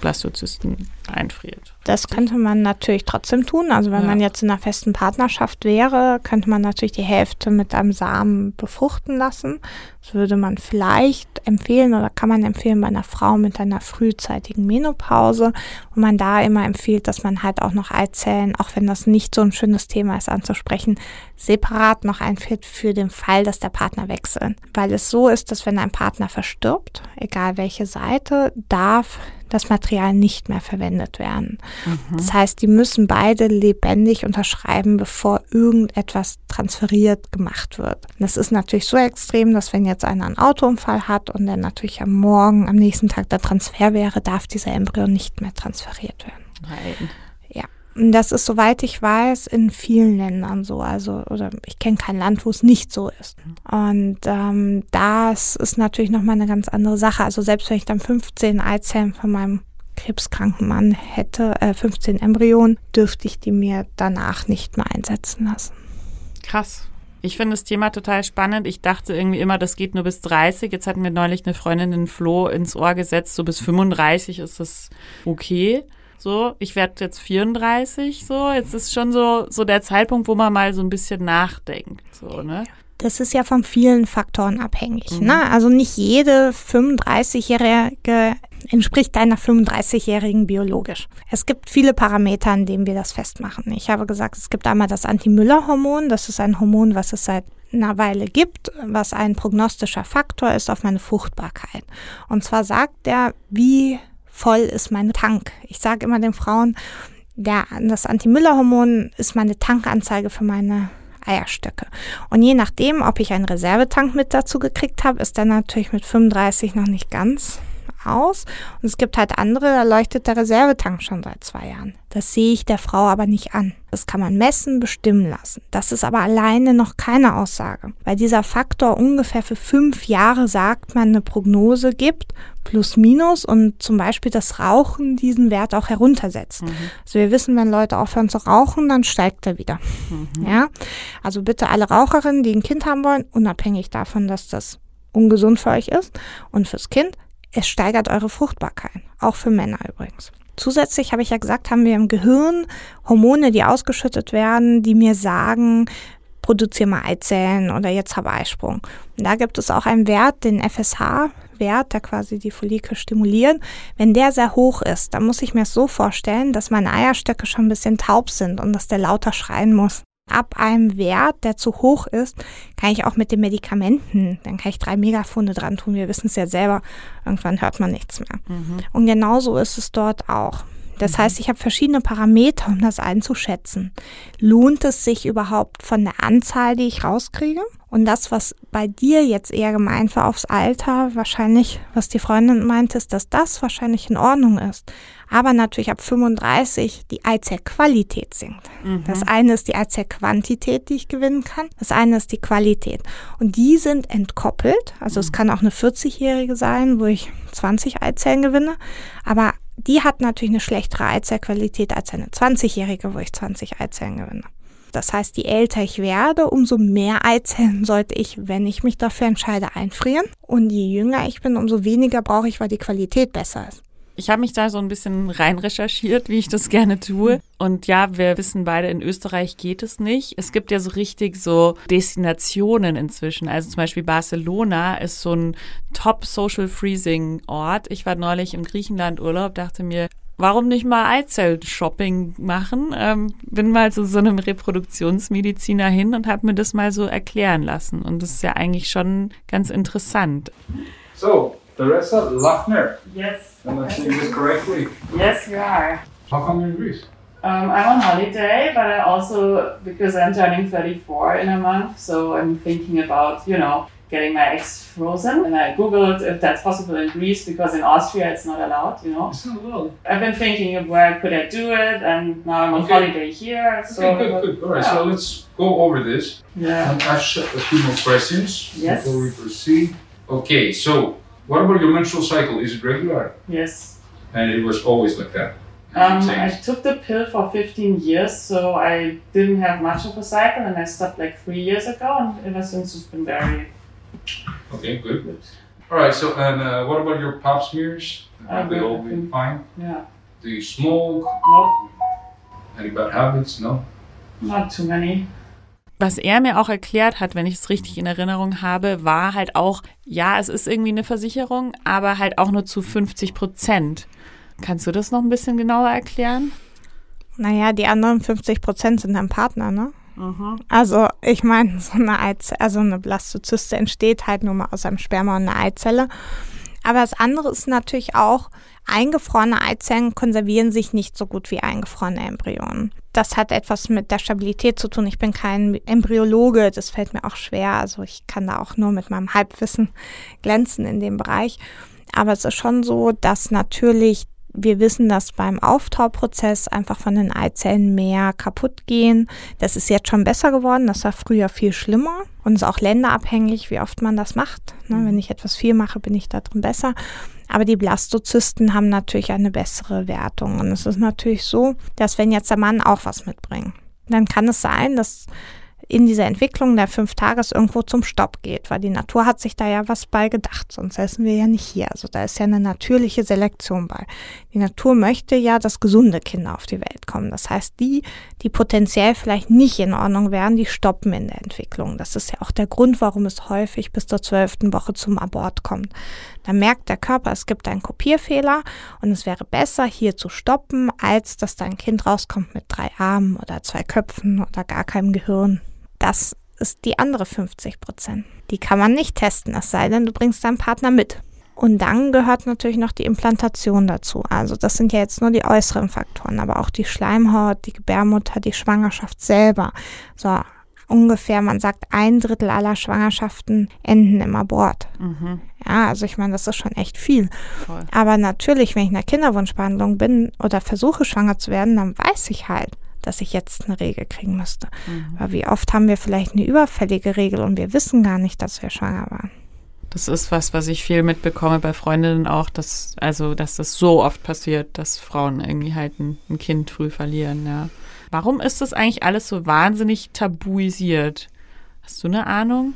Blastozysten einfriert. Das könnte man natürlich trotzdem tun. Also wenn ja. man jetzt in einer festen Partnerschaft wäre, könnte man natürlich die Hälfte mit einem Samen befruchten lassen. Das würde man vielleicht empfehlen oder kann man empfehlen bei einer Frau mit einer frühzeitigen Menopause, wo man da immer empfiehlt, dass man halt auch noch Eizellen, auch wenn das nicht so ein schönes Thema ist anzusprechen, separat noch einführt für den Fall, dass der Partner wechselt. Weil es so ist, dass wenn ein Partner verstirbt, egal welche Seite, darf das Material nicht mehr verwendet werden. Mhm. Das heißt, die müssen beide lebendig unterschreiben, bevor irgendetwas transferiert gemacht wird. Das ist natürlich so extrem, dass wenn jetzt einer einen Autounfall hat und dann natürlich am Morgen, am nächsten Tag der Transfer wäre, darf dieser Embryo nicht mehr transferiert werden. Nein. Ja. Das ist, soweit ich weiß, in vielen Ländern so. Also, oder ich kenne kein Land, wo es nicht so ist. Und ähm, das ist natürlich nochmal eine ganz andere Sache. Also selbst wenn ich dann 15 Eizellen von meinem krebskranken Mann hätte, äh, 15 Embryonen, dürfte ich die mir danach nicht mehr einsetzen lassen. Krass. Ich finde das Thema total spannend. Ich dachte irgendwie immer, das geht nur bis 30. Jetzt hat mir neulich eine Freundin den Floh ins Ohr gesetzt, so bis 35 ist das okay. So, ich werde jetzt 34, so. Jetzt ist schon so, so der Zeitpunkt, wo man mal so ein bisschen nachdenkt, so, ne? Das ist ja von vielen Faktoren abhängig. Mhm. Ne? Also nicht jede 35-Jährige entspricht einer 35-Jährigen biologisch. Es gibt viele Parameter, an denen wir das festmachen. Ich habe gesagt, es gibt einmal das Anti-Müller-Hormon. Das ist ein Hormon, was es seit einer Weile gibt, was ein prognostischer Faktor ist auf meine Fruchtbarkeit. Und zwar sagt er, wie voll ist mein Tank. Ich sage immer den Frauen, der, das Anti-Müller-Hormon ist meine Tankanzeige für meine Eierstöcke. Und je nachdem, ob ich einen Reservetank mit dazu gekriegt habe, ist der natürlich mit 35 noch nicht ganz aus. Und es gibt halt andere, da leuchtet der Reservetank schon seit zwei Jahren. Das sehe ich der Frau aber nicht an. Das kann man messen, bestimmen lassen. Das ist aber alleine noch keine Aussage, weil dieser Faktor ungefähr für fünf Jahre sagt man eine Prognose gibt, plus minus und zum Beispiel das Rauchen diesen Wert auch heruntersetzt. Mhm. Also wir wissen, wenn Leute aufhören zu rauchen, dann steigt er wieder. Mhm. Ja, also bitte alle Raucherinnen, die ein Kind haben wollen, unabhängig davon, dass das ungesund für euch ist und fürs Kind, es steigert eure Fruchtbarkeit, auch für Männer übrigens. Zusätzlich habe ich ja gesagt, haben wir im Gehirn Hormone, die ausgeschüttet werden, die mir sagen, produziere mal Eizellen oder jetzt habe Eisprung. Und da gibt es auch einen Wert, den FSH-Wert, der quasi die Follikel stimuliert. Wenn der sehr hoch ist, dann muss ich mir so vorstellen, dass meine Eierstöcke schon ein bisschen taub sind und dass der lauter schreien muss ab einem Wert, der zu hoch ist, kann ich auch mit den Medikamenten, dann kann ich drei Megafunde dran tun. Wir wissen es ja selber, irgendwann hört man nichts mehr. Mhm. Und genauso ist es dort auch. Das heißt, ich habe verschiedene Parameter, um das einzuschätzen. Lohnt es sich überhaupt von der Anzahl, die ich rauskriege? Und das, was bei dir jetzt eher gemeint war aufs Alter, wahrscheinlich, was die Freundin meint, ist, dass das wahrscheinlich in Ordnung ist. Aber natürlich ab 35 die Eizellqualität sinkt. Mhm. Das eine ist die Eizellquantität, die ich gewinnen kann. Das eine ist die Qualität. Und die sind entkoppelt. Also mhm. es kann auch eine 40-Jährige sein, wo ich 20 Eizellen gewinne. Aber die hat natürlich eine schlechtere Eizellqualität als eine 20-Jährige, wo ich 20 Eizellen gewinne. Das heißt, je älter ich werde, umso mehr Eizellen sollte ich, wenn ich mich dafür entscheide, einfrieren. Und je jünger ich bin, umso weniger brauche ich, weil die Qualität besser ist. Ich habe mich da so ein bisschen rein recherchiert, wie ich das gerne tue. Und ja, wir wissen beide, in Österreich geht es nicht. Es gibt ja so richtig so Destinationen inzwischen. Also zum Beispiel Barcelona ist so ein Top Social Freezing Ort. Ich war neulich im Griechenland Urlaub, dachte mir, warum nicht mal Eizell-Shopping machen? Ähm, bin mal zu so einem Reproduktionsmediziner hin und habe mir das mal so erklären lassen. Und das ist ja eigentlich schon ganz interessant. So, Teresa Lachner. Yes. Am I saying this correctly? Yes, you are. How come you're in Greece? Um, I'm on holiday, but I also, because I'm turning 34 in a month, so I'm thinking about, you know, getting my eggs frozen. And I Googled if that's possible in Greece because in Austria it's not allowed, you know. It's not allowed. I've been thinking of where could I do it, and now I'm on Okay. holiday here. So Okay, good, good. All right, so let's go over this. Yeah. and ask a few more questions Yes. before we proceed. Okay, so what about your menstrual cycle? Is it regular? Yes. And it was always like that. Um, I took the pill for 15 years, so I didn't have much of a cycle, and I stopped like three years ago, and ever since it's been very Okay, good. good. All right, so and uh, what about your pap smears? Uh, Have they all been fine? Yeah. Do you smoke? Nope. Any bad habits? No. Not too many. Was er mir auch erklärt hat, wenn ich es richtig in Erinnerung habe, war halt auch, ja, es ist irgendwie eine Versicherung, aber halt auch nur zu 50 Prozent. Kannst du das noch ein bisschen genauer erklären? Naja, die anderen 50 Prozent sind dein Partner, ne? Also ich meine, so eine Eizelle, also eine Blastozyste entsteht halt nur mal aus einem Sperma und einer Eizelle. Aber das andere ist natürlich auch, eingefrorene Eizellen konservieren sich nicht so gut wie eingefrorene Embryonen. Das hat etwas mit der Stabilität zu tun. Ich bin kein Embryologe, das fällt mir auch schwer. Also ich kann da auch nur mit meinem Halbwissen glänzen in dem Bereich. Aber es ist schon so, dass natürlich wir wissen, dass beim Auftauprozess einfach von den Eizellen mehr kaputt gehen. Das ist jetzt schon besser geworden. Das war früher viel schlimmer und ist auch länderabhängig, wie oft man das macht. Ne, wenn ich etwas viel mache, bin ich da drin besser. Aber die Blastozysten haben natürlich eine bessere Wertung. Und es ist natürlich so, dass wenn jetzt der Mann auch was mitbringt, dann kann es sein, dass in dieser Entwicklung der fünf Tages irgendwo zum Stopp geht, weil die Natur hat sich da ja was bei gedacht, sonst säßen wir ja nicht hier. Also da ist ja eine natürliche Selektion bei. Die Natur möchte ja, dass gesunde Kinder auf die Welt kommen. Das heißt, die, die potenziell vielleicht nicht in Ordnung wären, die stoppen in der Entwicklung. Das ist ja auch der Grund, warum es häufig bis zur zwölften Woche zum Abort kommt. Da merkt der Körper, es gibt einen Kopierfehler und es wäre besser, hier zu stoppen, als dass dein Kind rauskommt mit drei Armen oder zwei Köpfen oder gar keinem Gehirn. Das ist die andere 50 Prozent. Die kann man nicht testen, es sei denn, du bringst deinen Partner mit. Und dann gehört natürlich noch die Implantation dazu. Also das sind ja jetzt nur die äußeren Faktoren, aber auch die Schleimhaut, die Gebärmutter, die Schwangerschaft selber. So ungefähr, man sagt, ein Drittel aller Schwangerschaften enden im Abort. Ja, also ich meine, das ist schon echt viel. Voll. Aber natürlich, wenn ich in einer Kinderwunschbehandlung bin oder versuche schwanger zu werden, dann weiß ich halt, dass ich jetzt eine Regel kriegen müsste. Aber wie oft haben wir vielleicht eine überfällige Regel und wir wissen gar nicht, dass wir schwanger waren. Das ist was, was ich viel mitbekomme bei Freundinnen auch, dass, also, dass das so oft passiert, dass Frauen irgendwie halt ein, ein Kind früh verlieren, ja. Warum ist das eigentlich alles so wahnsinnig tabuisiert? Hast du eine Ahnung?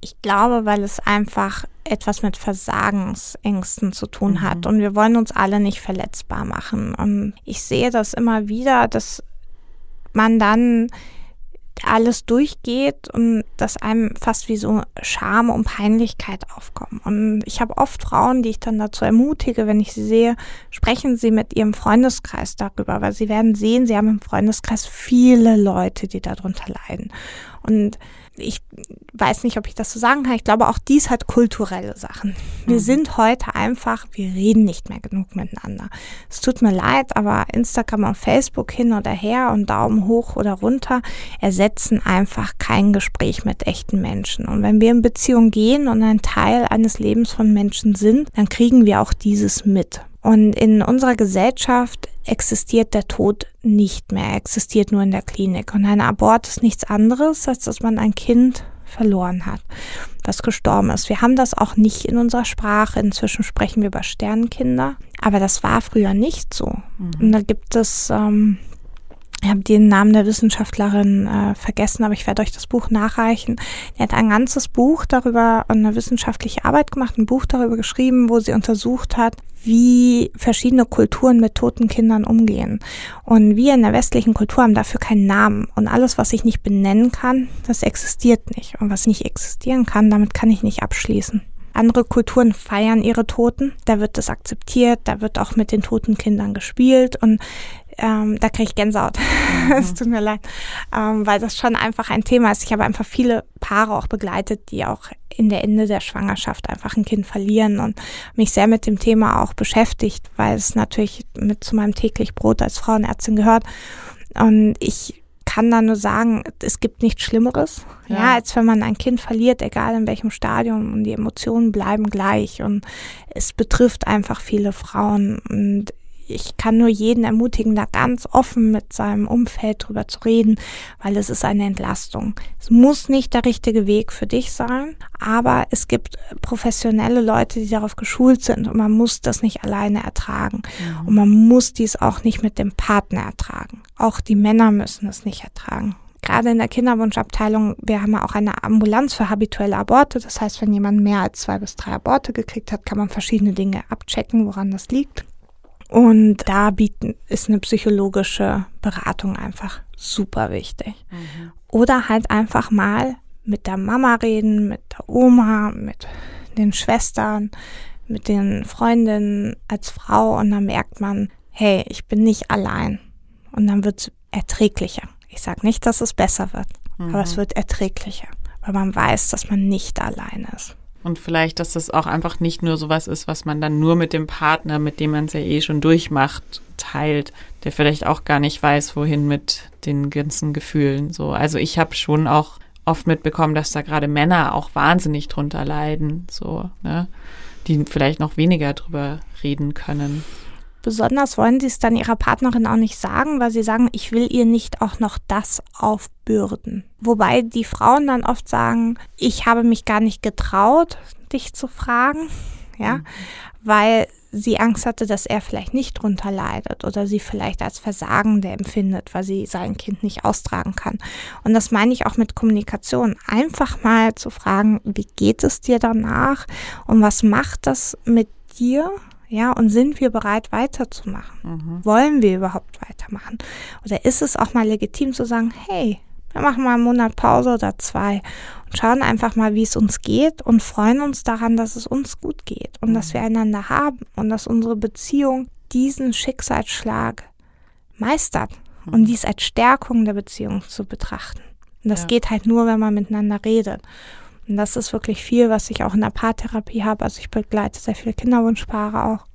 Ich glaube, weil es einfach etwas mit Versagensängsten zu tun hat und wir wollen uns alle nicht verletzbar machen. Und ich sehe das immer wieder, dass man dann alles durchgeht und dass einem fast wie so Scham und Peinlichkeit aufkommen. Und ich habe oft Frauen, die ich dann dazu ermutige, wenn ich sie sehe, sprechen sie mit ihrem Freundeskreis darüber, weil sie werden sehen, sie haben im Freundeskreis viele Leute, die darunter leiden. Und ich weiß nicht, ob ich das so sagen kann. Ich glaube, auch dies hat kulturelle Sachen. Wir mhm. sind heute einfach, wir reden nicht mehr genug miteinander. Es tut mir leid, aber Instagram und Facebook hin oder her und Daumen hoch oder runter ersetzen einfach kein Gespräch mit echten Menschen. Und wenn wir in Beziehung gehen und ein Teil eines Lebens von Menschen sind, dann kriegen wir auch dieses mit. Und in unserer Gesellschaft existiert der Tod nicht mehr, existiert nur in der Klinik. Und ein Abort ist nichts anderes, als dass man ein Kind verloren hat, das gestorben ist. Wir haben das auch nicht in unserer Sprache. Inzwischen sprechen wir über Sternkinder. Aber das war früher nicht so. Mhm. Und da gibt es ähm, ich habe den Namen der Wissenschaftlerin äh, vergessen, aber ich werde euch das Buch nachreichen. Die hat ein ganzes Buch darüber, eine wissenschaftliche Arbeit gemacht, ein Buch darüber geschrieben, wo sie untersucht hat, wie verschiedene Kulturen mit toten Kindern umgehen. Und wir in der westlichen Kultur haben dafür keinen Namen. Und alles, was ich nicht benennen kann, das existiert nicht. Und was nicht existieren kann, damit kann ich nicht abschließen. Andere Kulturen feiern ihre Toten, da wird das akzeptiert, da wird auch mit den toten Kindern gespielt und ähm, da kriege ich Gänsehaut. Mhm. es tut mir leid, ähm, weil das schon einfach ein Thema ist. Ich habe einfach viele Paare auch begleitet, die auch in der Ende der Schwangerschaft einfach ein Kind verlieren und mich sehr mit dem Thema auch beschäftigt, weil es natürlich mit zu meinem täglich Brot als Frauenärztin gehört. Und ich kann da nur sagen, es gibt nichts Schlimmeres, ja. ja. als wenn man ein Kind verliert, egal in welchem Stadium, und die Emotionen bleiben gleich. Und es betrifft einfach viele Frauen. Und ich kann nur jeden ermutigen, da ganz offen mit seinem Umfeld drüber zu reden, weil es ist eine Entlastung. Es muss nicht der richtige Weg für dich sein, aber es gibt professionelle Leute, die darauf geschult sind und man muss das nicht alleine ertragen. Mhm. Und man muss dies auch nicht mit dem Partner ertragen. Auch die Männer müssen es nicht ertragen gerade in der Kinderwunschabteilung, wir haben ja auch eine Ambulanz für habituelle Aborte. Das heißt, wenn jemand mehr als zwei bis drei Aborte gekriegt hat, kann man verschiedene Dinge abchecken, woran das liegt. Und da bieten, ist eine psychologische Beratung einfach super wichtig. Mhm. Oder halt einfach mal mit der Mama reden, mit der Oma, mit den Schwestern, mit den Freundinnen als Frau und dann merkt man, hey, ich bin nicht allein. Und dann wird es erträglicher. Ich sage nicht, dass es besser wird, mhm. aber es mhm. wird erträglicher, weil man weiß, dass man nicht allein ist. Und vielleicht, dass das auch einfach nicht nur sowas ist, was man dann nur mit dem Partner, mit dem man es ja eh schon durchmacht, teilt, der vielleicht auch gar nicht weiß, wohin mit den ganzen Gefühlen. So, also ich habe schon auch oft mitbekommen, dass da gerade Männer auch wahnsinnig drunter leiden, so, ne, die vielleicht noch weniger drüber reden können. Besonders wollen sie es dann ihrer Partnerin auch nicht sagen, weil sie sagen, ich will ihr nicht auch noch das aufbürden. Wobei die Frauen dann oft sagen, ich habe mich gar nicht getraut, dich zu fragen, ja, mhm. weil sie Angst hatte, dass er vielleicht nicht drunter leidet oder sie vielleicht als Versagende empfindet, weil sie sein Kind nicht austragen kann. Und das meine ich auch mit Kommunikation. Einfach mal zu fragen, wie geht es dir danach und was macht das mit dir? Ja, und sind wir bereit weiterzumachen? Mhm. Wollen wir überhaupt weitermachen? Oder ist es auch mal legitim zu sagen, hey, wir machen mal einen Monat Pause oder zwei und schauen einfach mal, wie es uns geht und freuen uns daran, dass es uns gut geht und mhm. dass wir einander haben und dass unsere Beziehung diesen Schicksalsschlag meistert mhm. und dies als Stärkung der Beziehung zu betrachten. Und das ja. geht halt nur, wenn man miteinander redet. Und das ist wirklich viel, was ich auch in der Paartherapie habe. Also ich begleite sehr viele Kinderwunschpaare auch,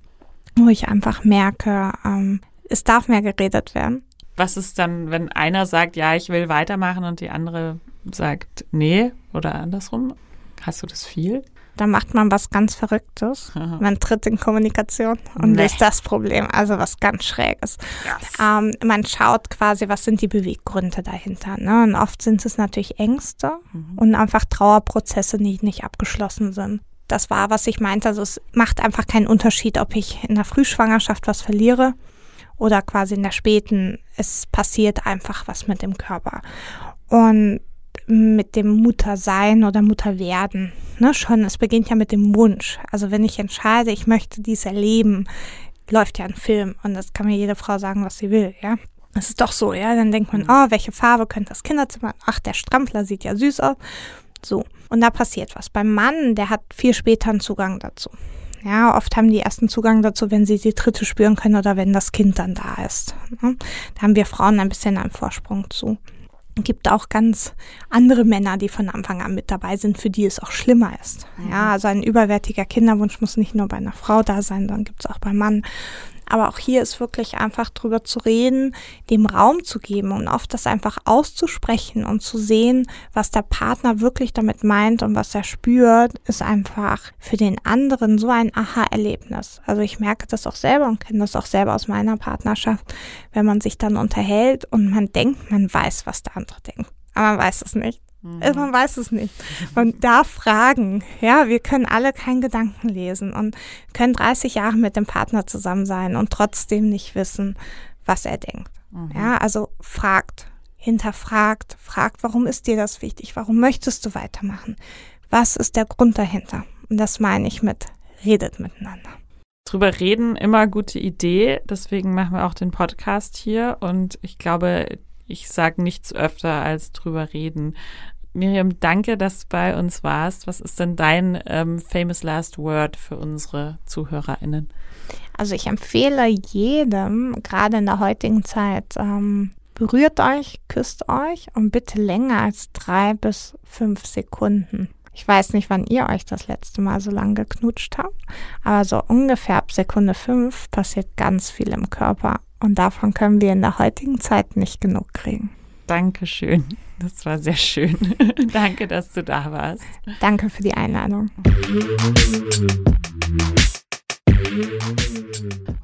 wo ich einfach merke, ähm, es darf mehr geredet werden. Was ist dann, wenn einer sagt, ja, ich will weitermachen und die andere sagt, nee oder andersrum? Hast du das viel? Da macht man was ganz Verrücktes. Aha. Man tritt in Kommunikation und nee. löst das Problem, also was ganz Schräges. Yes. Ähm, man schaut quasi, was sind die Beweggründe dahinter. Ne? Und oft sind es natürlich Ängste mhm. und einfach Trauerprozesse, die nicht abgeschlossen sind. Das war, was ich meinte. Also es macht einfach keinen Unterschied, ob ich in der Frühschwangerschaft was verliere oder quasi in der späten. Es passiert einfach was mit dem Körper. Und mit dem Muttersein oder Mutterwerden. Ne, schon, es beginnt ja mit dem Wunsch. Also wenn ich entscheide, ich möchte dies erleben, läuft ja ein Film und das kann mir jede Frau sagen, was sie will, ja. Es ist doch so, ja. Dann denkt man, mhm. oh, welche Farbe könnte das Kinderzimmer? Ach, der Strampler sieht ja süß aus. So. Und da passiert was. Beim Mann, der hat viel später einen Zugang dazu. Ja, oft haben die ersten Zugang dazu, wenn sie die Dritte spüren können oder wenn das Kind dann da ist. Ne? Da haben wir Frauen ein bisschen einen Vorsprung zu. Gibt auch ganz andere Männer, die von Anfang an mit dabei sind, für die es auch schlimmer ist. Ja, also ein überwärtiger Kinderwunsch muss nicht nur bei einer Frau da sein, sondern gibt es auch beim Mann. Aber auch hier ist wirklich einfach drüber zu reden, dem Raum zu geben und oft das einfach auszusprechen und zu sehen, was der Partner wirklich damit meint und was er spürt, ist einfach für den anderen so ein Aha-Erlebnis. Also ich merke das auch selber und kenne das auch selber aus meiner Partnerschaft, wenn man sich dann unterhält und man denkt, man weiß, was der andere denkt. Aber man weiß es nicht. Mhm. Man weiß es nicht. Man darf fragen. Ja, wir können alle keinen Gedanken lesen und können 30 Jahre mit dem Partner zusammen sein und trotzdem nicht wissen, was er denkt. Mhm. Ja, also fragt, hinterfragt, fragt, warum ist dir das wichtig? Warum möchtest du weitermachen? Was ist der Grund dahinter? Und das meine ich mit redet miteinander. Drüber reden, immer gute Idee. Deswegen machen wir auch den Podcast hier. Und ich glaube, ich sage nichts öfter als drüber reden. Miriam, danke, dass du bei uns warst. Was ist denn dein ähm, famous last word für unsere ZuhörerInnen? Also ich empfehle jedem, gerade in der heutigen Zeit, ähm, berührt euch, küsst euch und bitte länger als drei bis fünf Sekunden. Ich weiß nicht, wann ihr euch das letzte Mal so lange geknutscht habt, aber so ungefähr ab Sekunde fünf passiert ganz viel im Körper und davon können wir in der heutigen Zeit nicht genug kriegen. Dankeschön. Das war sehr schön. Danke, dass du da warst. Danke für die Einladung.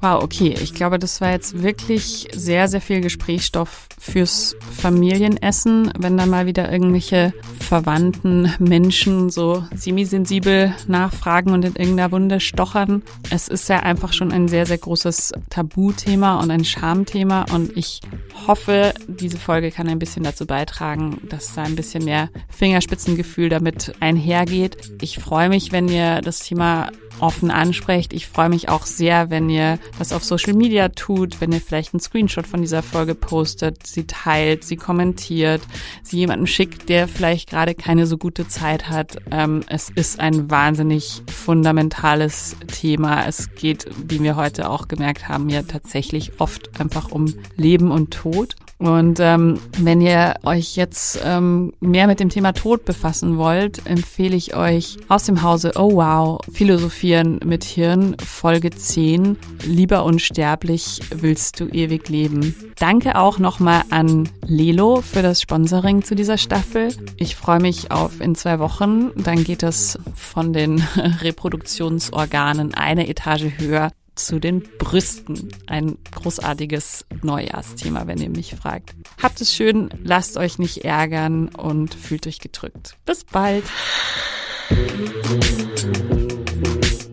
Wow, okay. Ich glaube, das war jetzt wirklich sehr, sehr viel Gesprächsstoff fürs Familienessen, wenn da mal wieder irgendwelche verwandten Menschen so semisensibel nachfragen und in irgendeiner Wunde stochern. Es ist ja einfach schon ein sehr, sehr großes Tabuthema und ein Schamthema und ich hoffe, diese Folge kann ein bisschen dazu beitragen, dass da ein bisschen mehr Fingerspitzengefühl damit einhergeht. Ich freue mich, wenn ihr das Thema offen ansprecht. Ich freue mich auch sehr, wenn ihr das auf Social Media tut, wenn ihr vielleicht einen Screenshot von dieser Folge postet, sie teilt, sie kommentiert, sie jemandem schickt, der vielleicht gerade keine so gute Zeit hat. Ähm, es ist ein wahnsinnig fundamentales Thema. Es geht, wie wir heute auch gemerkt haben, ja tatsächlich oft einfach um Leben und Tod. Und ähm, wenn ihr euch jetzt ähm, mehr mit dem Thema Tod befassen wollt, empfehle ich euch aus dem Hause Oh Wow Philosophieren mit Hirn Folge 10 Lieber unsterblich willst du ewig leben. Danke auch nochmal an Lelo für das Sponsoring zu dieser Staffel. Ich freue mich auf in zwei Wochen. Dann geht es von den Reproduktionsorganen eine Etage höher zu den Brüsten. Ein großartiges Neujahrsthema, wenn ihr mich fragt. Habt es schön, lasst euch nicht ärgern und fühlt euch gedrückt. Bis bald.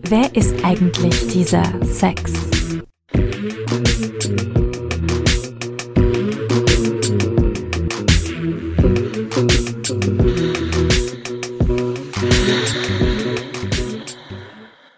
Wer ist eigentlich dieser Sex?